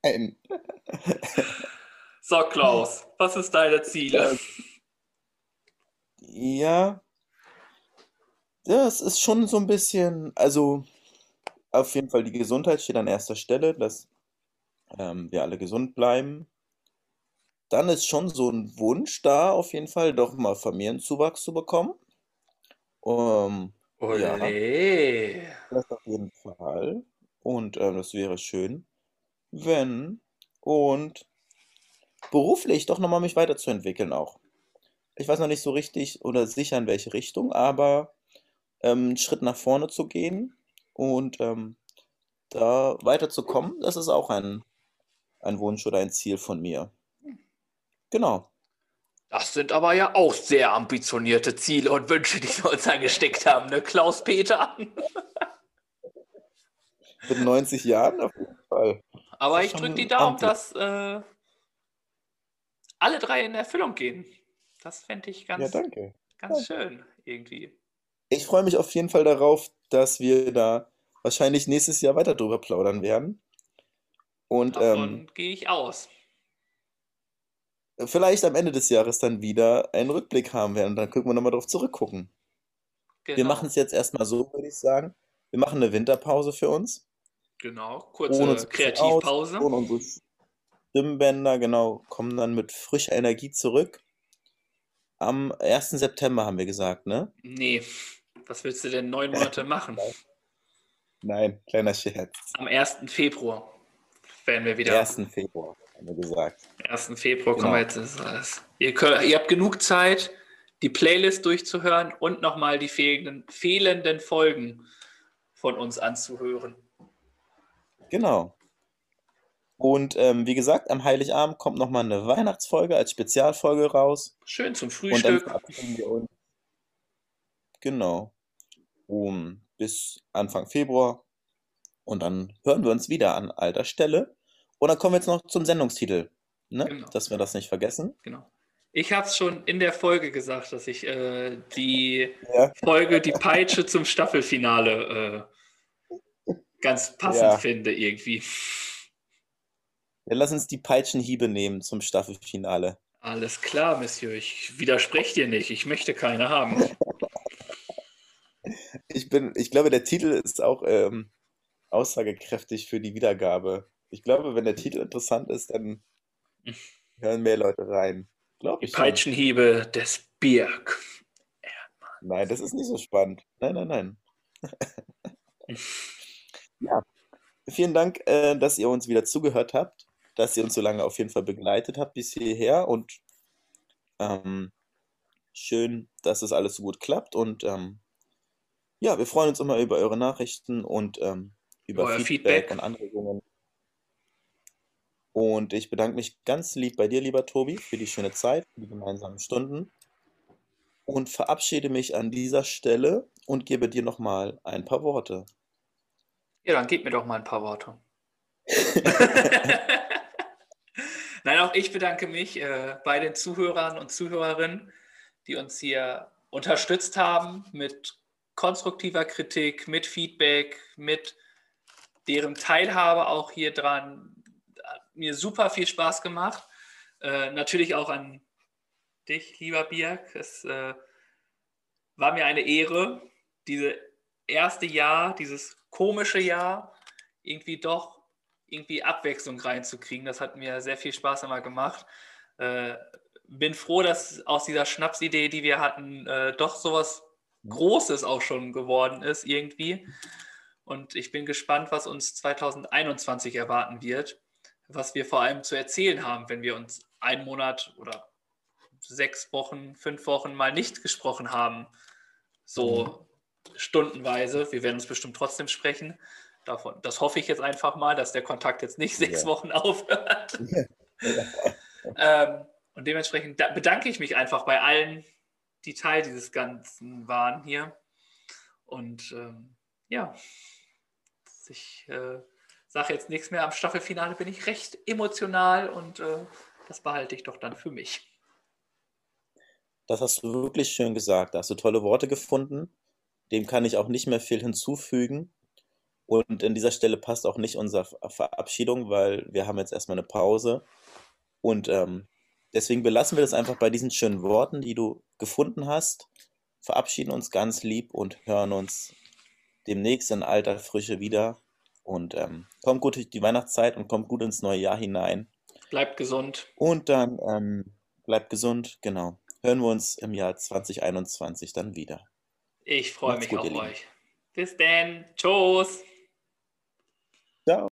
Nein. So, Klaus, was ist deine Ziele? Ja, das ist schon so ein bisschen, also auf jeden Fall die Gesundheit steht an erster Stelle, dass ähm, wir alle gesund bleiben. Dann ist schon so ein Wunsch da, auf jeden Fall doch mal Familienzuwachs zu bekommen. Ähm, ja, das auf jeden Fall. Und ähm, das wäre schön, wenn und beruflich doch nochmal mich weiterzuentwickeln auch. Ich weiß noch nicht so richtig oder sicher in welche Richtung, aber ähm, einen Schritt nach vorne zu gehen und ähm, da weiterzukommen, das ist auch ein ein Wunsch oder ein Ziel von mir. Genau. Das sind aber ja auch sehr ambitionierte Ziele und Wünsche, die wir uns angesteckt haben, ne, Klaus-Peter? Mit 90 Jahren auf jeden Fall. Aber ich drücke die Daumen, dass äh, alle drei in Erfüllung gehen. Das fände ich ganz, ja, ganz ja. schön irgendwie. Ich freue mich auf jeden Fall darauf, dass wir da wahrscheinlich nächstes Jahr weiter drüber plaudern werden. Und Davon ähm, gehe ich aus. Vielleicht am Ende des Jahres dann wieder einen Rückblick haben werden. Dann können wir nochmal drauf zurückgucken. Genau. Wir machen es jetzt erstmal so, würde ich sagen. Wir machen eine Winterpause für uns. Genau, kurze Kreativpause. und unsere Stimmbänder, genau, kommen dann mit frischer Energie zurück. Am 1. September haben wir gesagt, ne? Nee, was willst du denn neun Monate machen? Nein, kleiner Scherz. Am 1. Februar werden wir wieder. 1. Februar, haben wir gesagt. 1. Februar genau. kommen wir jetzt. Ihr, könnt, ihr habt genug Zeit, die Playlist durchzuhören und nochmal die fehlenden, fehlenden Folgen von uns anzuhören. Genau. Und ähm, wie gesagt, am Heiligabend kommt nochmal eine Weihnachtsfolge als Spezialfolge raus. Schön zum Frühstück. Und dann. Genau. Um, bis Anfang Februar. Und dann hören wir uns wieder an alter Stelle. Und dann kommen wir jetzt noch zum Sendungstitel, ne? Genau. dass wir das nicht vergessen. Genau. Ich habe es schon in der Folge gesagt, dass ich äh, die ja. Folge Die Peitsche zum Staffelfinale äh, ganz passend ja. finde irgendwie. Ja, lass uns die Peitschenhiebe nehmen zum Staffelfinale. Alles klar, Monsieur. Ich widerspreche dir nicht. Ich möchte keine haben. ich bin, ich glaube, der Titel ist auch ähm, aussagekräftig für die Wiedergabe. Ich glaube, wenn der Titel interessant ist, dann hören mehr Leute rein. Glaube ich. Die Peitschenhiebe schon. des Birk. Nein, das ist nicht so spannend. Nein, nein, nein. ja. Vielen Dank, äh, dass ihr uns wieder zugehört habt, dass ihr uns so lange auf jeden Fall begleitet habt bis hierher und ähm, schön, dass es alles so gut klappt und ähm, ja, wir freuen uns immer über eure Nachrichten und ähm, über Feedback, Feedback und Anregungen. Und ich bedanke mich ganz lieb bei dir, lieber Tobi, für die schöne Zeit, für die gemeinsamen Stunden. Und verabschiede mich an dieser Stelle und gebe dir nochmal ein paar Worte. Ja, dann gib mir doch mal ein paar Worte. Nein, auch ich bedanke mich äh, bei den Zuhörern und Zuhörerinnen, die uns hier unterstützt haben mit konstruktiver Kritik, mit Feedback, mit deren Teilhabe auch hier dran mir super viel Spaß gemacht. Äh, natürlich auch an dich, lieber Birk. Es äh, war mir eine Ehre, dieses erste Jahr, dieses komische Jahr, irgendwie doch irgendwie Abwechslung reinzukriegen. Das hat mir sehr viel Spaß immer gemacht. Äh, bin froh, dass aus dieser Schnapsidee, die wir hatten, äh, doch sowas Großes auch schon geworden ist irgendwie. Und ich bin gespannt, was uns 2021 erwarten wird, was wir vor allem zu erzählen haben, wenn wir uns einen Monat oder sechs Wochen, fünf Wochen mal nicht gesprochen haben. So mhm. stundenweise. Wir werden uns bestimmt trotzdem sprechen. Davon, das hoffe ich jetzt einfach mal, dass der Kontakt jetzt nicht sechs ja. Wochen aufhört. ähm, und dementsprechend bedanke ich mich einfach bei allen, die Teil dieses Ganzen waren hier. Und ähm, ja, ich äh, sage jetzt nichts mehr. Am Staffelfinale bin ich recht emotional und äh, das behalte ich doch dann für mich. Das hast du wirklich schön gesagt. Da hast du tolle Worte gefunden. Dem kann ich auch nicht mehr viel hinzufügen. Und an dieser Stelle passt auch nicht unsere Verabschiedung, weil wir haben jetzt erstmal eine Pause. Und ähm, deswegen belassen wir das einfach bei diesen schönen Worten, die du gefunden hast. Verabschieden uns ganz lieb und hören uns demnächst in alter Frische wieder. Und ähm, kommt gut durch die Weihnachtszeit und kommt gut ins neue Jahr hinein. Bleibt gesund. Und dann ähm, bleibt gesund, genau hören wir uns im Jahr 2021 dann wieder. Ich freue mich auf euch. Bis dann. Tschüss.